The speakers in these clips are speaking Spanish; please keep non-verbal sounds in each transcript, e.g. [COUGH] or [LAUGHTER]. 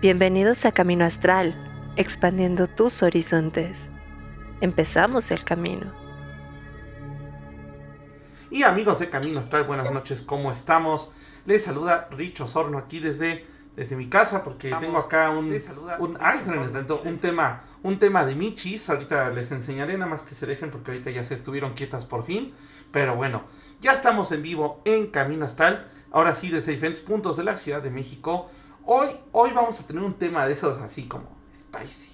Bienvenidos a Camino Astral, expandiendo tus horizontes. Empezamos el camino. Y amigos de Camino Astral, buenas noches, ¿cómo estamos? Les saluda Rich Osorno aquí desde, desde mi casa porque tengo acá un, un, ay, un tema un tema de michis. Ahorita les enseñaré nada más que se dejen porque ahorita ya se estuvieron quietas por fin. Pero bueno, ya estamos en vivo en Camino Astral. Ahora sí, desde diferentes puntos de la Ciudad de México. Hoy, hoy vamos a tener un tema de esos así como spicy.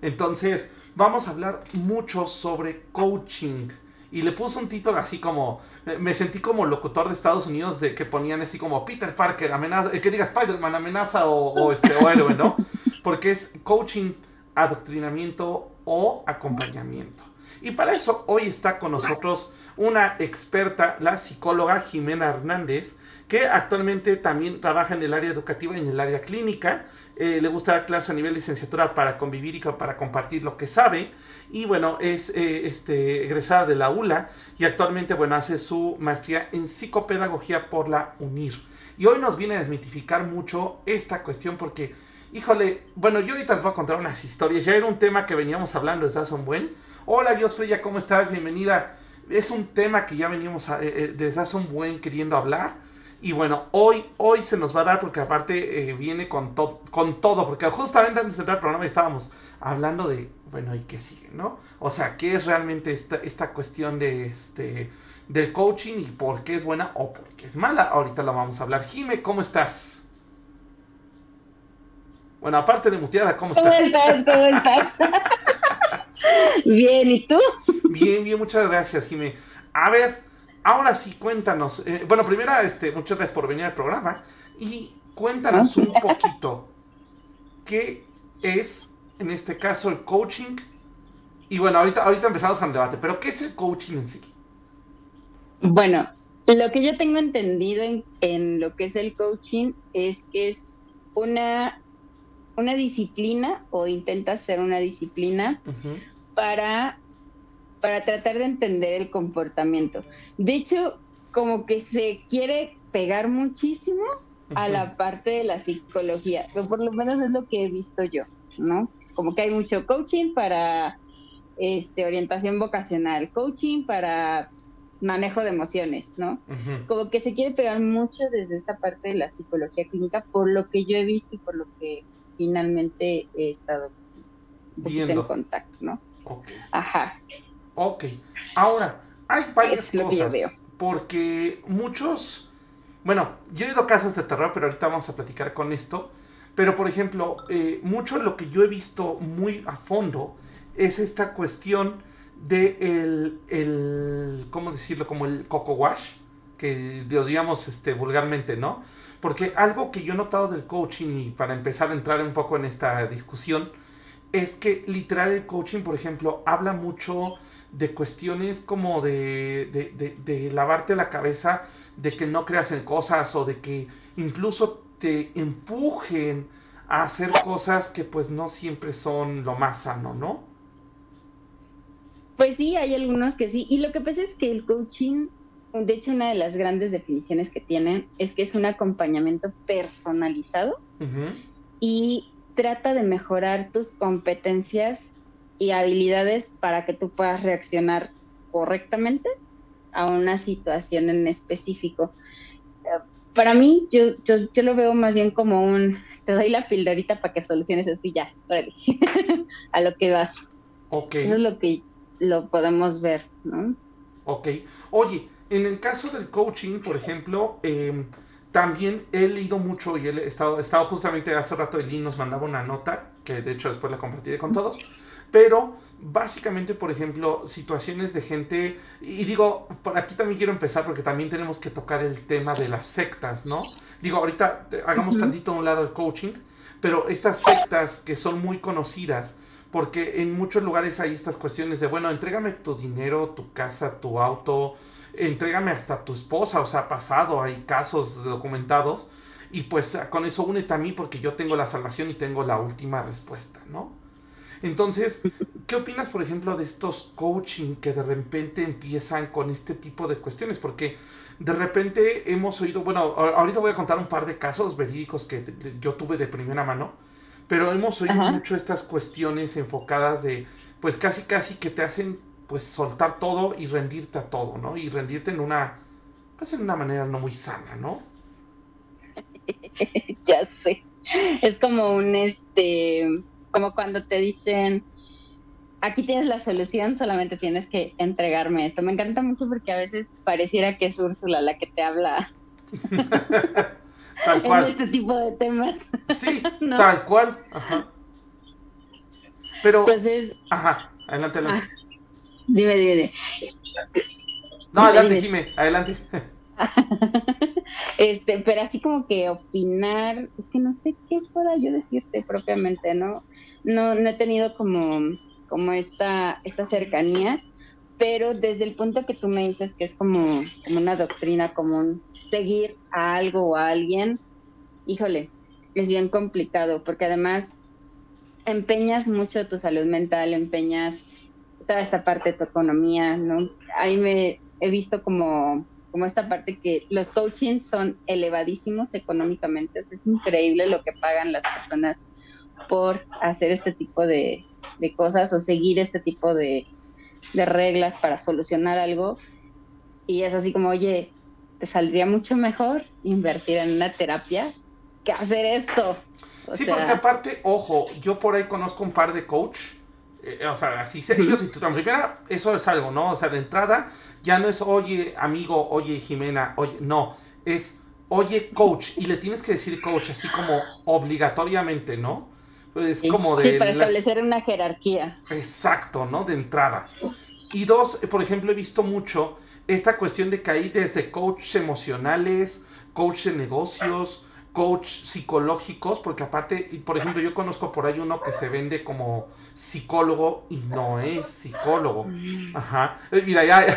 Entonces, vamos a hablar mucho sobre coaching. Y le puse un título así como. Me sentí como locutor de Estados Unidos de que ponían así como Peter Parker, amenaza. Eh, que diga Spider-Man, amenaza o, este, o héroe, ¿no? [LAUGHS] Porque es coaching, adoctrinamiento o acompañamiento. Y para eso hoy está con nosotros una experta, la psicóloga Jimena Hernández, que actualmente también trabaja en el área educativa y en el área clínica. Eh, le gusta dar clases a nivel licenciatura para convivir y para compartir lo que sabe. Y bueno, es eh, este, egresada de la ULA y actualmente bueno, hace su maestría en psicopedagogía por la UNIR. Y hoy nos viene a desmitificar mucho esta cuestión porque, híjole, bueno, yo ahorita les voy a contar unas historias. Ya era un tema que veníamos hablando desde hace un buen. Hola, Dios Freya, ¿cómo estás? Bienvenida. Es un tema que ya veníamos eh, desde hace un buen queriendo hablar. Y bueno, hoy, hoy se nos va a dar porque aparte eh, viene con, con todo, porque justamente antes de entrar al programa estábamos hablando de, bueno, ¿y qué sigue, no? O sea, ¿qué es realmente esta, esta cuestión de este del coaching y por qué es buena o por qué es mala? Ahorita la vamos a hablar. Jime, ¿cómo estás? Bueno, aparte de muteada, ¿cómo estás? ¿Cómo estás? ¿Cómo estás? [LAUGHS] bien, ¿y tú? Bien, bien, muchas gracias, Jime. A ver, ahora sí, cuéntanos. Eh, bueno, primero, este, muchas gracias por venir al programa. Y cuéntanos un poquito qué es, en este caso, el coaching. Y bueno, ahorita, ahorita empezamos con el debate, pero ¿qué es el coaching en sí? Bueno, lo que yo tengo entendido en, lo que es el coaching es que es una, una disciplina o intenta ser una disciplina para para tratar de entender el comportamiento. De hecho, como que se quiere pegar muchísimo a la parte de la psicología, pero por lo menos es lo que he visto yo, ¿no? Como que hay mucho coaching para este, orientación vocacional, coaching para manejo de emociones, ¿no? Como que se quiere pegar mucho desde esta parte de la psicología clínica, por lo que yo he visto y por lo que finalmente he estado en contacto, ¿no? Ajá. Ok. Ahora, hay varias cosas. Porque muchos. Bueno, yo he ido a casas de terror, pero ahorita vamos a platicar con esto. Pero, por ejemplo, eh, mucho de lo que yo he visto muy a fondo es esta cuestión de el, el ¿cómo decirlo? Como el coco wash, que digamos este, vulgarmente, ¿no? Porque algo que yo he notado del coaching, y para empezar a entrar un poco en esta discusión, es que literal el coaching, por ejemplo, habla mucho de cuestiones como de, de, lavarte la cabeza, de que no creas en cosas o de que incluso te empujen a hacer cosas que pues no siempre son lo más sano, ¿no? Pues sí, hay algunos que sí. Y lo que pasa es que el coaching, de hecho, una de las grandes definiciones que tienen es que es un acompañamiento personalizado y trata de mejorar tus competencias y habilidades para que tú puedas reaccionar correctamente a una situación en específico. Para mí, yo, yo, lo veo más bien como un, te doy la pildorita para que soluciones esto y ya, [LAUGHS] a lo que vas. Ok. Eso es lo que lo podemos ver, ¿no? Ok. Oye, en el caso del coaching, por ejemplo, em, también he leído mucho y he estado, estado justamente hace rato, Eli nos mandaba una nota, que de hecho después la compartiré con todos pero básicamente, por ejemplo, situaciones de gente, y digo, por aquí también quiero empezar porque también tenemos que tocar el tema de las sectas, ¿no? Digo, ahorita hagamos tantito a un lado el coaching, pero estas sectas que son muy conocidas, porque en muchos lugares hay estas cuestiones de, bueno, entrégame tu dinero, tu casa, tu auto, entrégame hasta tu esposa, o sea, pasado, hay casos documentados, y pues con eso únete a mí porque yo tengo la salvación y tengo la última respuesta, ¿no? Entonces, ¿qué opinas, por ejemplo, de estos coaching que de repente empiezan con este tipo de cuestiones? Porque de repente hemos oído, bueno, ahorita voy a contar un par de casos verídicos que yo tuve de primera mano, pero hemos oído mucho estas cuestiones enfocadas de, pues casi casi que te hacen pues soltar todo y rendirte a todo, ¿no? Y rendirte en una, pues en una manera no muy sana, ¿no? [LAUGHS] ya sé. Es como un, este, como cuando te dicen, aquí tienes la solución, solamente tienes que entregarme esto. Me encanta mucho porque a veces pareciera que es Úrsula la que te habla [LAUGHS] tal cual. en este tipo de temas. Sí, [LAUGHS] tal cual. Ajá. Pero. Entonces. Ajá, adelante, adelante. Ah, dime, dime, dime. No, adelante, dime, adelante. [LAUGHS] [LAUGHS] este, pero así como que opinar, es que no sé qué pueda yo decirte propiamente, ¿no? No, no he tenido como, como esta, esta cercanía, pero desde el punto que tú me dices que es como, como una doctrina común, seguir a algo o a alguien, híjole, es bien complicado, porque además empeñas mucho tu salud mental, empeñas toda esa parte de tu economía, ¿no? Ahí me he visto como como esta parte que los coachings son elevadísimos económicamente, es increíble lo que pagan las personas por hacer este tipo de, cosas o seguir este tipo de, reglas para solucionar algo. Y es así como, oye, te saldría mucho mejor invertir en una terapia que hacer esto. sí, porque aparte, ojo, yo por ahí conozco un par de coach, eh, o sea, así se, ellos, en primera, eso es algo, ¿no? O sea, de entrada, ya no es, oye, amigo, oye, Jimena, oye, no, es, oye, coach, y le tienes que decir coach así como obligatoriamente, ¿no? Es como de... Sí, para establecer una jerarquía. Exacto, ¿no? De entrada. Y dos, por ejemplo, he visto mucho esta cuestión de que hay desde coach emocionales, coach de negocios, coach psicológicos, porque aparte, por ejemplo, yo conozco por ahí uno que se vende como psicólogo y no es psicólogo. Mm. Ajá. Eh, mira, ya... [LAUGHS]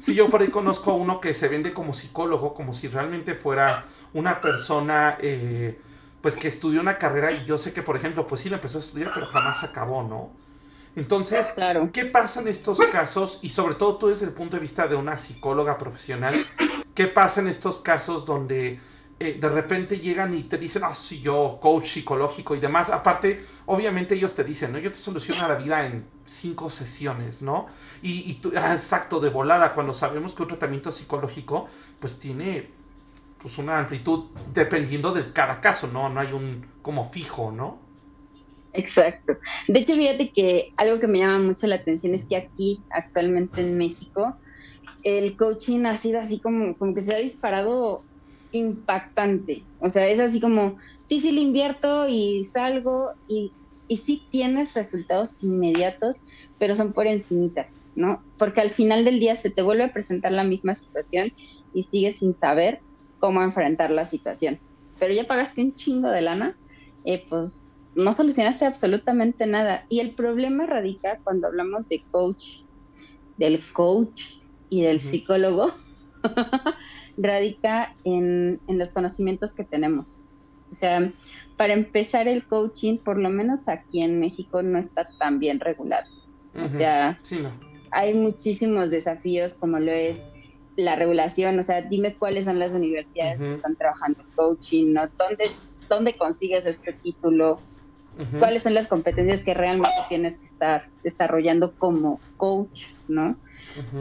Si yo por ahí conozco a uno que se vende como psicólogo, como si realmente fuera una persona, eh, pues que estudió una carrera y yo sé que, por ejemplo, pues sí la empezó a estudiar, pero jamás acabó, ¿no? Entonces, claro. ¿qué pasa en estos casos? Y sobre todo tú desde el punto de vista de una psicóloga profesional, ¿qué pasa en estos casos donde eh, de repente llegan y te dicen, ah, sí, yo, coach psicológico y demás. Aparte, obviamente ellos te dicen, ¿no? Yo te soluciono la vida en cinco sesiones, ¿no? Y, tú, ah, exacto, de volada, cuando sabemos que un tratamiento psicológico, pues tiene pues una amplitud dependiendo de cada caso, ¿no? No hay un como fijo, ¿no? Exacto. De hecho, fíjate que algo que me llama mucho la atención es que aquí, actualmente en México, el coaching ha sido así como, como que se ha disparado impactante. O sea, es así como, sí, sí, le invierto y salgo y, y sí tienes resultados inmediatos, pero son por encimita, ¿no? Porque al final del día se te vuelve a presentar la misma situación y sigues sin saber cómo enfrentar la situación. Pero ya pagaste un chingo de lana, eh, pues no solucionaste absolutamente nada. Y el problema radica cuando hablamos de coach, del coach y del psicólogo. [LAUGHS] radica en, los conocimientos que tenemos. O sea, para empezar el coaching, por lo menos aquí en México, no está tan bien regulado. O sea, hay muchísimos desafíos como lo es la regulación, o sea, dime cuáles son las universidades que están trabajando en coaching, ¿no? ¿Dónde, dónde consigues este título? ¿Cuáles son las competencias que realmente tienes que estar desarrollando como coach, ¿no?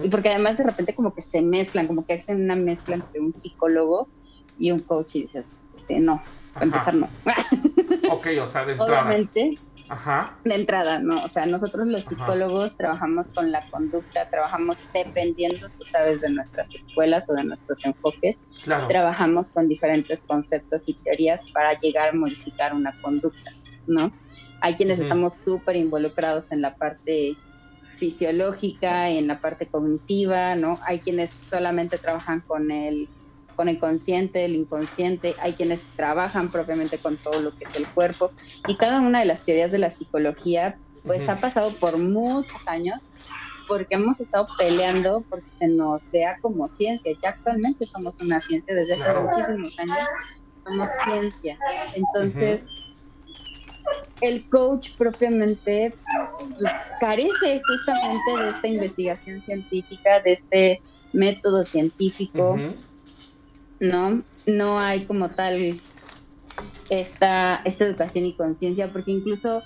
Y porque además de repente como que se mezclan, como que hacen una mezcla entre un psicólogo y un coach y dices, este, no, para empezar no. [LAUGHS] ok, o sea, de entrada. Obviamente, Ajá. de entrada, ¿no? O sea, nosotros los psicólogos trabajamos con la conducta, trabajamos dependiendo, tú sabes, de nuestras escuelas o de nuestros enfoques, trabajamos con diferentes conceptos y teorías para llegar a modificar una conducta, ¿no? Hay quienes estamos súper involucrados en la parte fisiológica, en la parte cognitiva, ¿no? Hay quienes solamente trabajan con el, con el consciente, el inconsciente, hay quienes trabajan propiamente con todo lo que es el cuerpo y cada una de las teorías de la psicología pues ha pasado por muchos años porque hemos estado peleando porque se nos vea como ciencia. Ya actualmente somos una ciencia desde hace muchísimos años, somos ciencia. Entonces, el coach propiamente pues, carece justamente de esta investigación científica, de este método científico, ¿no? No hay como tal esta, esta educación y conciencia, porque incluso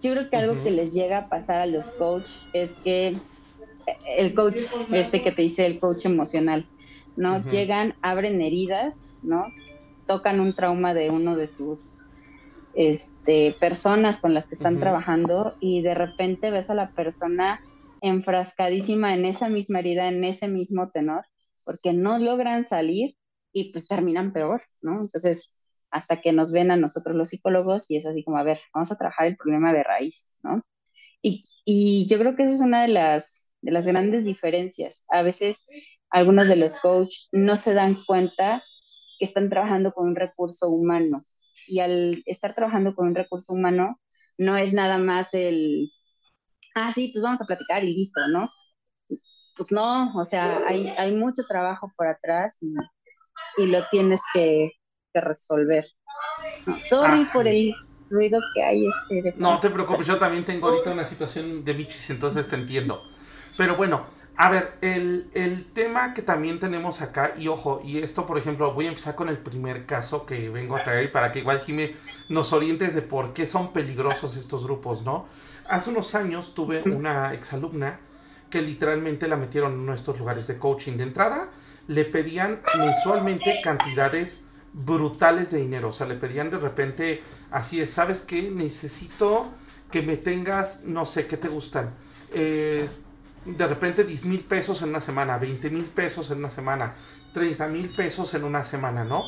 yo creo que algo que les llega a pasar a los coach es que el coach, este que te dice el coach emocional, ¿no? Llegan, abren heridas, ¿no? Tocan un trauma de uno de sus este, personas con las que están trabajando y de repente ves a la persona enfrascadísima en esa misma herida, en ese mismo tenor, porque no logran salir y pues terminan peor, ¿no? Entonces, hasta que nos ven a nosotros los psicólogos y es así como, a ver, vamos a trabajar el problema de raíz, ¿no? Y, y yo creo que esa es una de las, de las grandes diferencias. A veces algunos de los coaches no se dan cuenta que están trabajando con un recurso humano y al estar trabajando con un recurso humano no es nada más el, ah, sí, pues vamos a platicar y listo, ¿no? Pues no, o sea, hay, hay mucho trabajo por atrás y, y lo tienes que, resolver. sorry por el ruido que hay. Este no te preocupes, yo también tengo ahorita una situación de bichis, entonces te entiendo. Pero bueno, a ver, el, el, tema que también tenemos acá, y ojo, y esto por ejemplo, voy a empezar con el primer caso que vengo a traer para que igual Jimmy nos orientes de por qué son peligrosos estos grupos, ¿no? Hace unos años tuve una exalumna que literalmente la metieron en nuestros lugares de coaching. De entrada, le pedían mensualmente cantidades brutales de dinero. O sea, le pedían de repente, así es, ¿sabes qué? Necesito que me tengas, no sé, ¿qué te gustan? Eh, de repente 10 mil pesos en una semana, 20 mil pesos en una semana, 30 mil pesos en una semana, ¿no?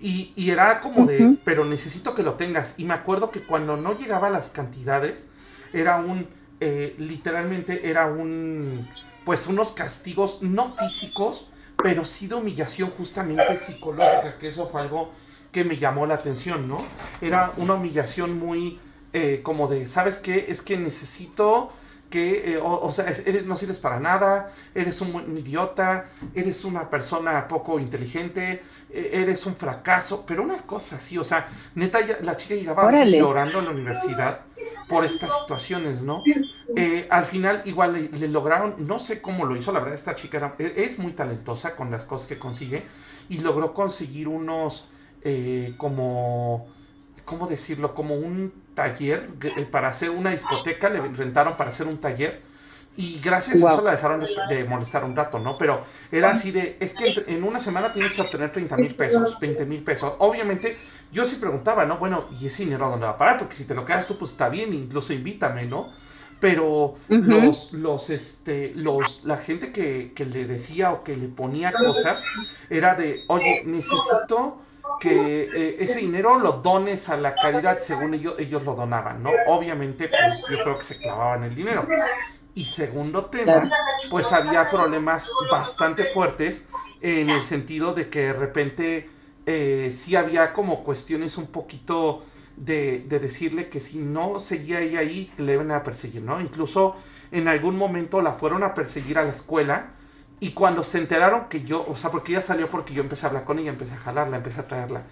Y, era como de, pero necesito que lo tengas. Y me acuerdo que cuando no llegaba a las cantidades, era un, eh, literalmente era un, pues unos castigos no físicos, pero sí de humillación justamente psicológica, que eso fue algo que me llamó la atención, ¿no? Era una humillación muy eh, como de, ¿sabes qué? Es que necesito que, eh, o, sea, eres, no sirves para nada, eres un, idiota, eres una persona poco inteligente, e, eres un fracaso, pero unas cosas así, o sea, neta, la chica llegaba llorando a la universidad por estas situaciones, ¿no? Eh, al final igual le, lograron, no sé cómo lo hizo, la verdad esta chica e, es muy talentosa con las cosas que consigue y logró conseguir unos eh, como, ¿cómo decirlo? Como un taller eh, para hacer una discoteca, le rentaron para hacer un taller y gracias a eso la dejaron de, molestar un rato, ¿no? Pero era así de, es que en una semana tienes que obtener 30 mil pesos, 20 mil pesos. Obviamente, yo sí preguntaba, ¿no? Bueno, ¿y ese dinero a dónde va a parar? Porque si te lo quedas tú, pues está bien, incluso invítame, ¿no? Pero los, los, este, los, la gente que, que le decía o que le ponía cosas era de, oye, necesito que eh, ese dinero lo dones a la caridad según ellos, ellos lo donaban, ¿no? Obviamente, pues yo creo que se clavaban el dinero. Y segundo tema, pues había problemas bastante fuertes en el sentido de que de repente eh, sí había como cuestiones un poquito de, de, decirle que si no seguía ella ahí, le iban a perseguir, ¿no? Incluso en algún momento la fueron a perseguir a la escuela y cuando se enteraron que yo, o sea, porque ella salió porque yo empecé a hablar con ella, empecé a jalarla, empecé a traerla.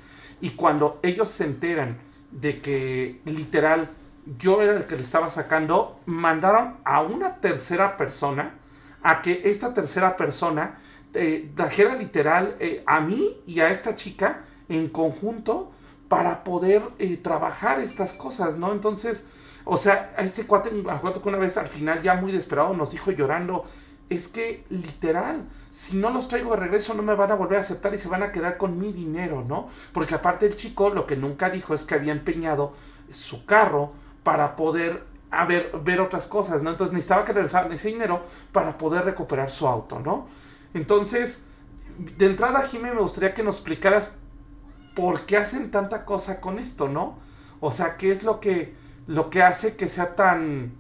Y cuando ellos se enteran de que literal yo era el que le estaba sacando, mandaron a una tercera persona a que esta tercera persona eh, trajera literal eh, a mí y a esta chica en conjunto para poder eh, trabajar estas cosas, ¿no? Entonces, o sea, a este cuate, acuerdo que una vez al final ya muy desesperado nos dijo llorando, es que literal, si no los traigo de regreso no me van a volver a aceptar y se van a quedar con mi dinero, ¿no? Porque aparte el chico lo que nunca dijo es que había empeñado su carro para poder ver, ver otras cosas, ¿no? Entonces necesitaba que regresaran ese dinero para poder recuperar su auto, ¿no? Entonces, de entrada, Jimé, me gustaría que nos explicaras por qué hacen tanta cosa con esto, ¿no? O sea, qué es lo que, lo que hace que sea tan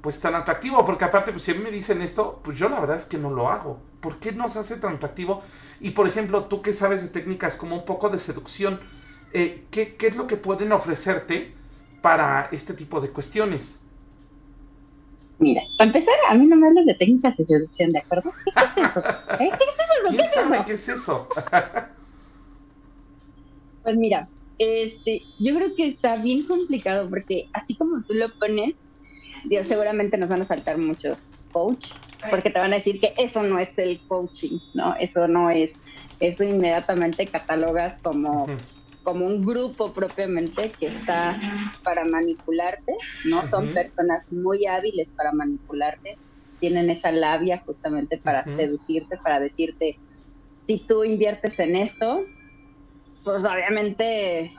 pues tan atractivo, porque aparte, pues si me dicen esto, pues yo la verdad es que no lo hago. ¿Por qué no se hace tan atractivo? Y por ejemplo, tú que sabes de técnicas como un poco de seducción, eh, ¿qué, es lo que pueden ofrecerte para este tipo de cuestiones? Mira, para empezar, a mí no me hablas de técnicas de seducción, ¿de acuerdo? ¿Qué es eso? [LAUGHS] ¿Eh? ¿Qué es eso? ¿Qué es eso? ¿Qué es eso? [LAUGHS] pues mira, este, yo creo que está bien complicado porque así como tú lo pones, Dios, seguramente nos van a saltar muchos coach, porque te van a decir que eso no es el coaching, ¿no? Eso no es, eso inmediatamente catalogas como, como un grupo propiamente que está para manipularte, ¿no? Son personas muy hábiles para manipularte, tienen esa labia justamente para seducirte, para decirte, si tú inviertes en esto, pues obviamente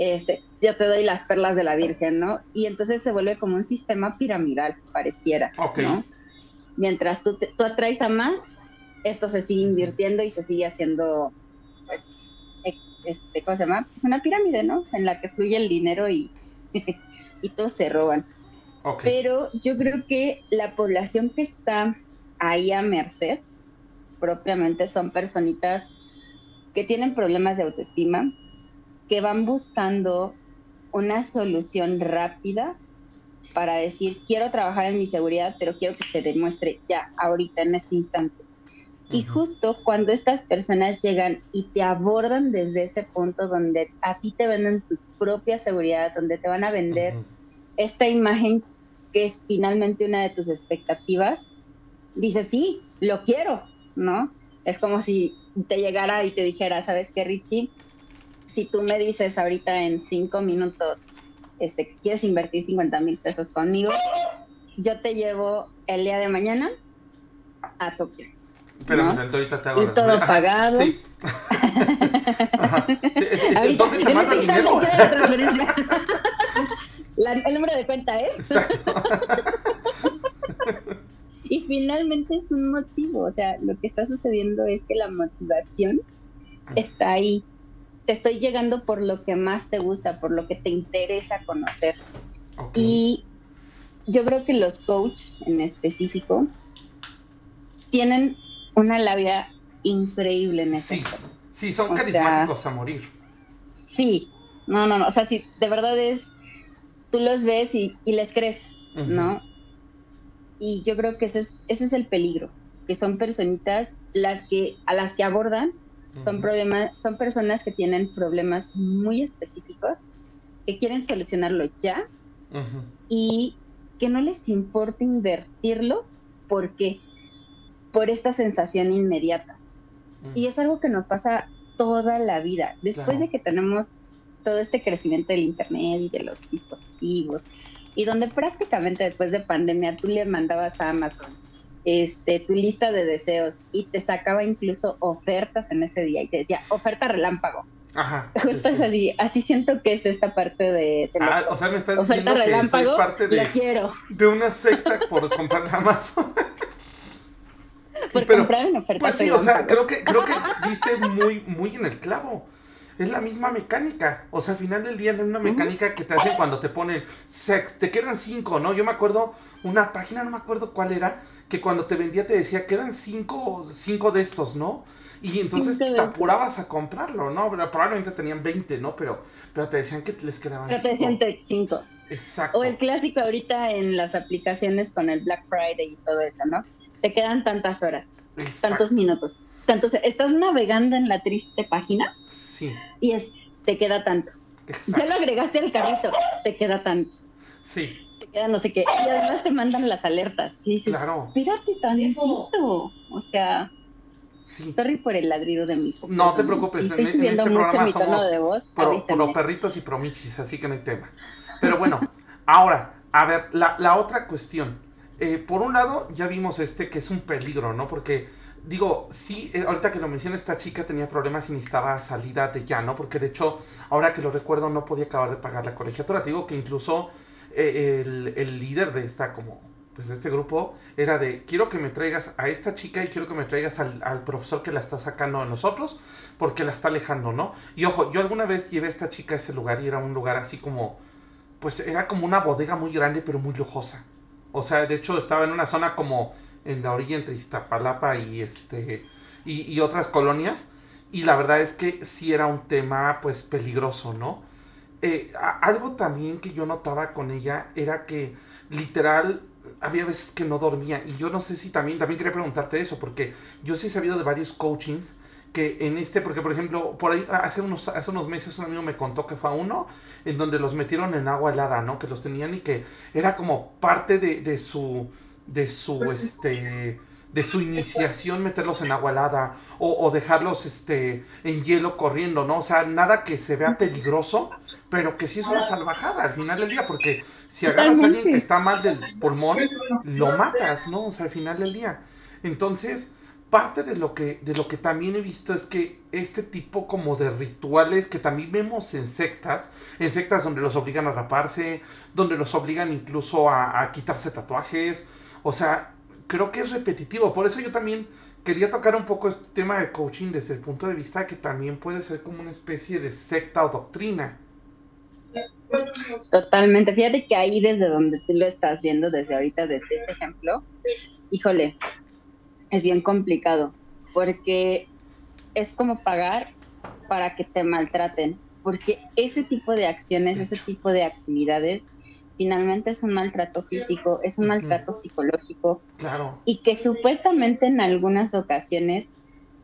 este, yo te doy las perlas de la Virgen, ¿no? Y entonces se vuelve como un sistema piramidal, pareciera, ¿no? Mientras tú, tú atraes a más, esto se sigue invirtiendo y se sigue haciendo, pues, e, este, ¿cómo se llama? Es una pirámide, ¿no? En la que fluye el dinero y, [LAUGHS] y todos se roban. Pero yo creo que la población que está ahí a merced, propiamente son personitas que tienen problemas de autoestima, que van buscando una solución rápida para decir, quiero trabajar en mi seguridad, pero quiero que se demuestre ya, ahorita, en este instante. Y justo cuando estas personas llegan y te abordan desde ese punto donde a ti te venden tu propia seguridad, donde te van a vender esta imagen que es finalmente una de tus expectativas, dices, sí, lo quiero, ¿no? Es como si te llegara y te dijera, ¿sabes qué, Richie? Si tú me dices ahorita en cinco minutos este, que quieres invertir 50 mil pesos conmigo, yo te llevo el día de mañana a Tokio. Pero ¿no? ahorita te hago Y todo pagado. Sí. [LAUGHS] Es, el toque te manda dinero. [LAUGHS] el número de cuenta es. Exacto. [LAUGHS] y finalmente es un motivo. O sea, lo que está sucediendo es que la motivación está ahí. Te estoy llegando por lo que más te gusta, por lo que te interesa conocer. Y yo creo que los coach en específico tienen una labia increíble en eso. Sí, sí son carismáticos a morir. Sí, no, no, no. O sea, sí, de verdad es. Tú los ves y, les crees, ¿no? Y yo creo que ese es, ese es el peligro, que son personitas las que, a las que abordan, son, problemas, son personas que tienen problemas muy específicos, que quieren solucionarlo ya y que no les importa invertirlo porque por esta sensación inmediata. Y es algo que nos pasa toda la vida. Después de que tenemos todo este crecimiento del Internet y de los dispositivos, y donde prácticamente después de pandemia tú le mandabas a Amazon este, tu lista de deseos y te sacaba incluso ofertas en ese día y te decía oferta relámpago. Ajá. [LAUGHS] Justo así, así siento que es esta parte de, ah, o sea, me estás diciendo que soy parte de, quiero. [LAUGHS] de una secta por comprar Amazon. [LAUGHS] por comprar en oferta Pues sí, o sea, creo que, creo que diste muy, muy en el clavo. Es la misma mecánica. O sea, al final del día es la misma mecánica que te hacen cuando te ponen sex. Te quedan cinco, ¿no? Yo me acuerdo una página, no me acuerdo cuál era, que cuando te vendía te decía, quedan cinco, cinco de estos, ¿no? Y entonces te apurabas a comprarlo, ¿no? Probablemente tenían 20, ¿no? Pero, pero te decían que les quedaban Pero te decían 5. Exacto. O el clásico ahorita en las aplicaciones con el Black Friday y todo eso, ¿no? Te quedan tantas horas, tantos minutos. Estás navegando en la triste página. Sí. Y es, te queda tanto. Ya lo agregaste al carrito, te queda tanto. Sí. Queda no sé qué. Y además te mandan las alertas. Y dices, claro. espérate tantito. O sea, Sí. Sorry por el ladrido de mi. No te preocupes. estoy subiendo este mucho mi tono de voz. Pro, perritos y promichis, así que no hay tema. Pero bueno, ahora, a ver, la, la otra cuestión. Eh, por un lado, ya vimos este que es un peligro, ¿no? Porque, digo, sí, eh, ahorita que lo menciona, esta chica tenía problemas y necesitaba salida de ya, ¿no? Porque de hecho, ahora que lo recuerdo, no podía acabar de pagar la colegiatura. Te digo que incluso el, el líder de esta como pues este grupo era de quiero que me traigas a esta chica y quiero que me traigas al, profesor que la está sacando a nosotros porque la está alejando, ¿no? Y ojo, yo alguna vez llevé a esta chica a ese lugar y era un lugar así como, pues era como una bodega muy grande pero muy lujosa. O sea, de hecho estaba en una zona como en la orilla entre Iztapalapa y este y, y otras colonias y la verdad es que sí era un tema pues peligroso, ¿no? Eh, algo también que yo notaba con ella era que literal había veces que no dormía y yo no sé si también, también quería preguntarte eso, porque yo sí he sabido de varios coachings que en este, porque por ejemplo, por ahí hace unos, hace unos meses un amigo me contó que fue a uno en donde los metieron en agua helada, ¿no? Que los tenían y que era como parte de, de su, de su, este, de su iniciación meterlos en agua helada o, dejarlos este, en hielo corriendo, ¿no? O sea, nada que se vea peligroso, pero que sí es una salvajada al final del día, porque si agarras a alguien que está mal del pulmón, lo matas, ¿no? O sea, al final del día. Entonces, parte de lo que, de lo que también he visto es que este tipo como de rituales que también vemos en sectas, en sectas donde los obligan a raparse, donde los obligan incluso a, a quitarse tatuajes, o sea, creo que es repetitivo. Por eso yo también quería tocar un poco este tema de coaching desde el punto de vista que también puede ser como una especie de secta o doctrina. Totalmente. Fíjate que ahí desde donde tú lo estás viendo, desde ahorita, desde este ejemplo, híjole, es bien complicado, porque es como pagar para que te maltraten, porque ese tipo de acciones, ese tipo de actividades finalmente es un maltrato físico, es un maltrato psicológico. Claro. Y que supuestamente en algunas ocasiones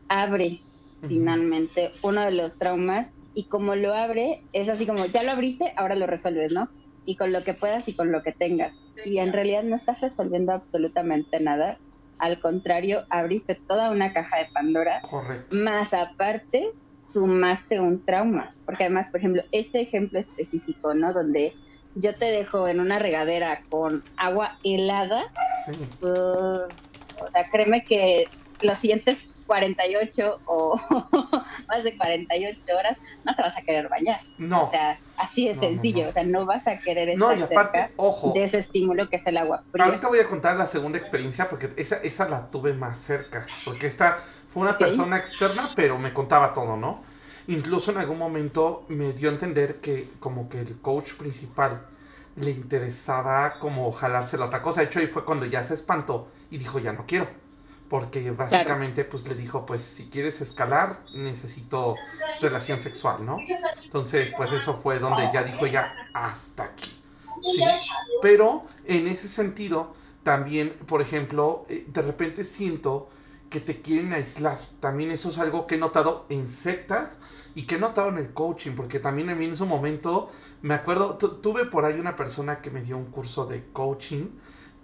abre finalmente uno de los traumas y como lo abre, es así como, ya lo abriste, ahora lo resuelves, ¿no? Y con lo que puedas y con lo que tengas. Y en realidad no estás resolviendo absolutamente nada. Al contrario, abriste toda una caja de Pandora. Correcto. Más aparte, sumaste un trauma. Porque además, por ejemplo, este ejemplo específico, ¿no? Donde yo te dejo en una regadera con agua helada, pues, o sea, créeme que los siguientes 48 o [LAUGHS] más de 48 horas no te vas a querer bañar. No. O sea, así de sencillo, o sea, no vas a querer estar no, y aparte, ojo, de ese estímulo que es el agua fría. Ahorita voy a contar la segunda experiencia porque esa, esa la tuve más cerca, porque esta fue una persona externa, pero me contaba todo, ¿no? Incluso en algún momento me dio a entender que como que el coach principal le interesaba como jalarse la otra cosa. De hecho, ahí fue cuando ya se espantó y dijo, ya no quiero. Porque básicamente pues le dijo, pues si quieres escalar, necesito relación sexual, ¿no? Entonces, pues eso fue donde ya dijo ya hasta aquí. ¿sí? Pero en ese sentido, también, por ejemplo, eh, de repente siento que te quieren aislar. También eso es algo que he notado en sectas y que he notado en el coaching, porque también a mí en su momento, me acuerdo, tuve por ahí una persona que me dio un curso de coaching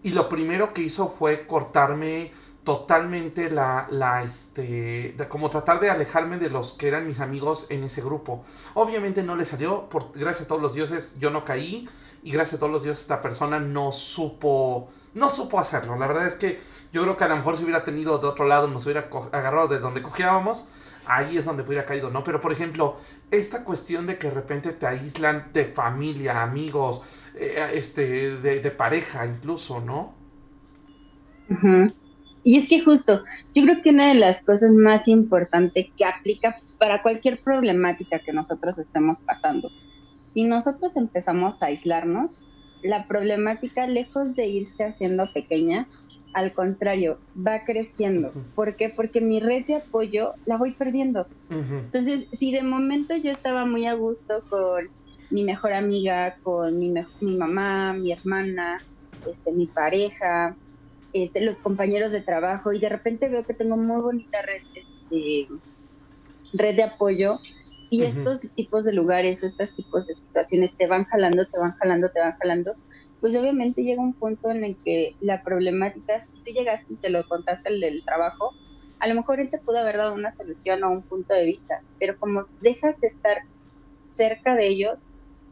y lo primero que hizo fue cortarme totalmente la, la este, como tratar de alejarme de los que eran mis amigos en ese grupo. Obviamente no le salió, por, gracias a todos los dioses yo no caí y gracias a todos los dioses esta persona no supo, no supo hacerlo. La verdad es que yo creo que a lo mejor si hubiera tenido de otro lado, nos hubiera agarrado de donde cogíamos, ahí es donde hubiera caído, ¿no? Pero por ejemplo, esta cuestión de que de repente te aíslan de familia, amigos, eh, este, de, pareja incluso, ¿no? Y es que justo, yo creo que una de las cosas más importantes que aplica para cualquier problemática que nosotros estemos pasando, si nosotros empezamos a aislarnos, la problemática, lejos de irse haciendo pequeña, al contrario, va creciendo. ¿Por qué? Porque mi red de apoyo la voy perdiendo. Entonces, si de momento yo estaba muy a gusto con mi mejor amiga, con mi, mi mamá, mi hermana, este, mi pareja, este, los compañeros de trabajo, y de repente veo que tengo muy bonita red, este, red de apoyo, y estos tipos de lugares o estos tipos de situaciones te van jalando, te van jalando, te van jalando, pues obviamente llega un punto en el que la problemática, si tú llegaste y se lo contaste al del trabajo, a lo mejor él te pudo haber dado una solución o un punto de vista, pero como dejas de estar cerca de ellos,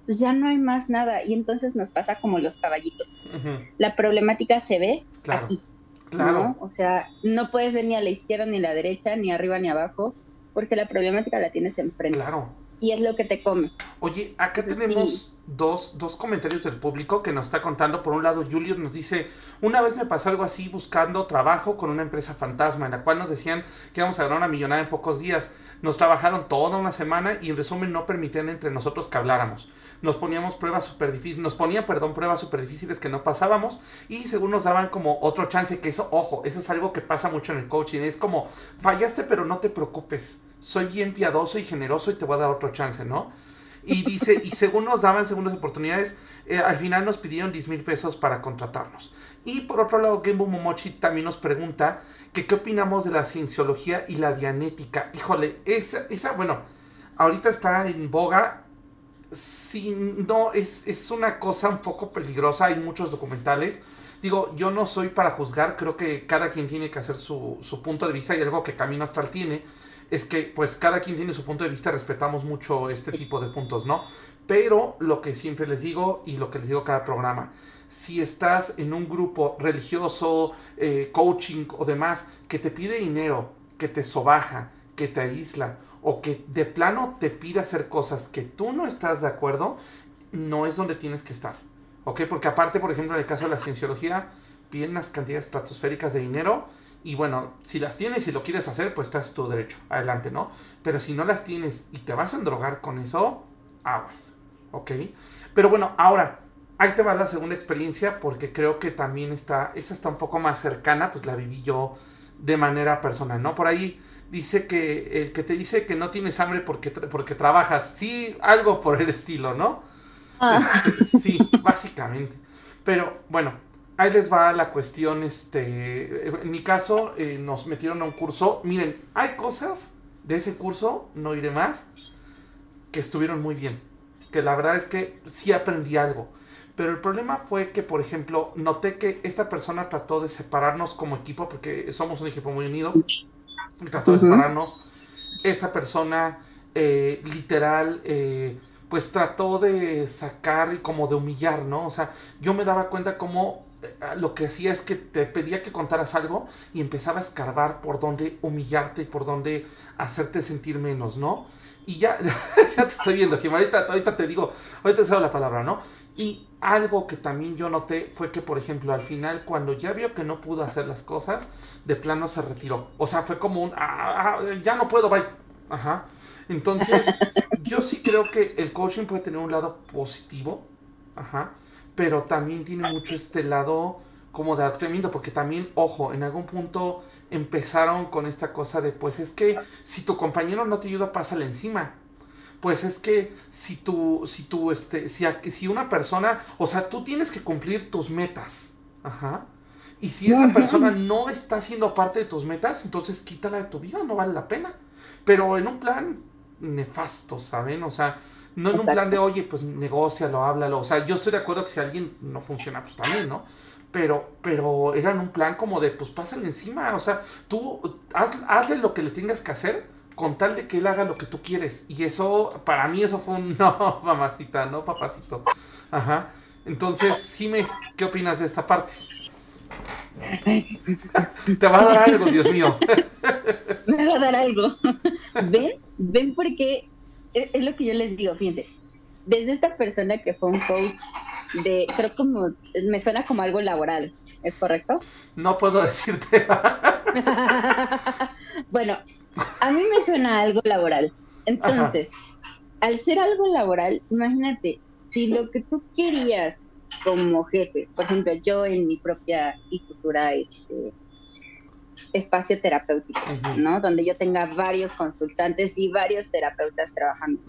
pues ya no hay más nada y entonces nos pasa como los caballitos. La problemática se ve aquí. Claro. O sea, no puedes ver ni a la izquierda ni a la derecha, ni arriba ni abajo, porque la problemática la tienes enfrente. Claro. Y es lo que te come. Oye, acá tenemos dos, dos, comentarios del público que nos está contando. Por un lado, Julio nos dice, una vez me pasó algo así buscando trabajo con una empresa fantasma, en la cual nos decían que íbamos a ganar una millonada en pocos días. Nos trabajaron toda una semana y en resumen no permitían entre nosotros que habláramos. Nos poníamos pruebas súper difíciles, nos ponían, perdón, pruebas súper difíciles que no pasábamos y según nos daban como otro chance, que eso, ojo, eso es algo que pasa mucho en el coaching. Es como, fallaste pero no te preocupes. Soy bien piadoso y generoso y te voy a dar otro chance, ¿no? Y dice, y según nos daban segundas oportunidades, eh, al final nos pidieron 10 mil pesos para contratarnos. Y por otro lado, Gembo Momochi también nos pregunta que qué opinamos de la cienciología y la dianética. Híjole, esa, esa bueno, ahorita está en boga. Si no, es, es una cosa un poco peligrosa. Hay muchos documentales Digo, yo no soy para juzgar, creo que cada quien tiene que hacer su, su punto de vista y algo que Camino Astral tiene es que pues cada quien tiene su punto de vista, respetamos mucho este tipo de puntos, ¿no? Pero lo que siempre les digo y lo que les digo cada programa, si estás en un grupo religioso, eh, coaching o demás, que te pide dinero, que te sobaja, que te aísla, o que de plano te pide hacer cosas que tú no estás de acuerdo, no es donde tienes que estar. ¿Ok? Porque aparte, por ejemplo, en el caso de la cienciología, piden unas cantidades estratosféricas de dinero. Y bueno, si las tienes y lo quieres hacer, pues estás tu derecho. Adelante, ¿no? Pero si no las tienes y te vas a endrogar con eso, aguas. ¿Ok? Pero bueno, ahora, ahí te va la segunda experiencia porque creo que también está, esa está un poco más cercana, pues la viví yo de manera personal, ¿no? Por ahí dice que el que te dice que no tienes hambre porque, porque trabajas, sí, algo por el estilo, ¿no? Ah. Este, sí, básicamente. Pero bueno, ahí les va la cuestión, este, en mi caso eh, nos metieron a un curso, miren, hay cosas de ese curso, no iré más, que estuvieron muy bien, que la verdad es que sí aprendí algo. Pero el problema fue que, por ejemplo, noté que esta persona trató de separarnos como equipo, porque somos un equipo muy unido, trató de separarnos. Esta persona, eh, literal, eh, pues trató de sacar y como de humillar, ¿no? O sea, yo me daba cuenta como eh, lo que hacía es que te pedía que contaras algo y empezaba a escarbar por dónde humillarte y por dónde hacerte sentir menos, ¿no? Y ya, [LAUGHS] ya te estoy viendo, Jim. Ahorita, ahorita te digo, ahorita te doy la palabra, ¿no? Y algo que también yo noté fue que, por ejemplo, al final, cuando ya vio que no pudo hacer las cosas, de plano se retiró. O sea, fue como un, ah, ah, ya no puedo, bye. Ajá. Entonces, [LAUGHS] yo sí creo que el coaching puede tener un lado positivo, ajá, pero también tiene mucho este lado como de adoctrinamiento, porque también, ojo, en algún punto empezaron con esta cosa de, pues es que si tu compañero no te ayuda, pásale encima pues es que si tú, si tú, este, si, si una persona, o sea, tú tienes que cumplir tus metas, ajá, y si esa persona no está siendo parte de tus metas, entonces quítala de tu vida, no vale la pena. Pero en un plan nefasto, ¿saben? O sea, no en un plan de, oye, pues negocialo, háblalo. O sea, yo estoy de acuerdo que si alguien no funciona, pues también, ¿no? Pero, pero era en un plan como de, pues pásale encima. O sea, tú hazle lo que le tengas que hacer con tal de que él haga lo que tú quieres. Y eso, para mí eso fue un [LAUGHS] no, mamacita, no, papacito. Ajá. Entonces, Jime, ¿qué opinas de esta parte? [LAUGHS] Te va a dar algo, Dios mío. [LAUGHS] Me va a dar algo. ¿Ven? ¿Ven por qué? Es lo que yo les digo, fíjense. Desde esta persona que fue un coach de, creo como, me suena como algo laboral, ¿es correcto? No puedo decirte. [LAUGHS] bueno, a mí me suena algo laboral. Entonces, al ser algo laboral, imagínate, si lo que tú querías como jefe, por ejemplo, yo en mi propia y futura este, espacio terapéutico, ¿no? Donde yo tenga varios consultantes y varios terapeutas trabajando.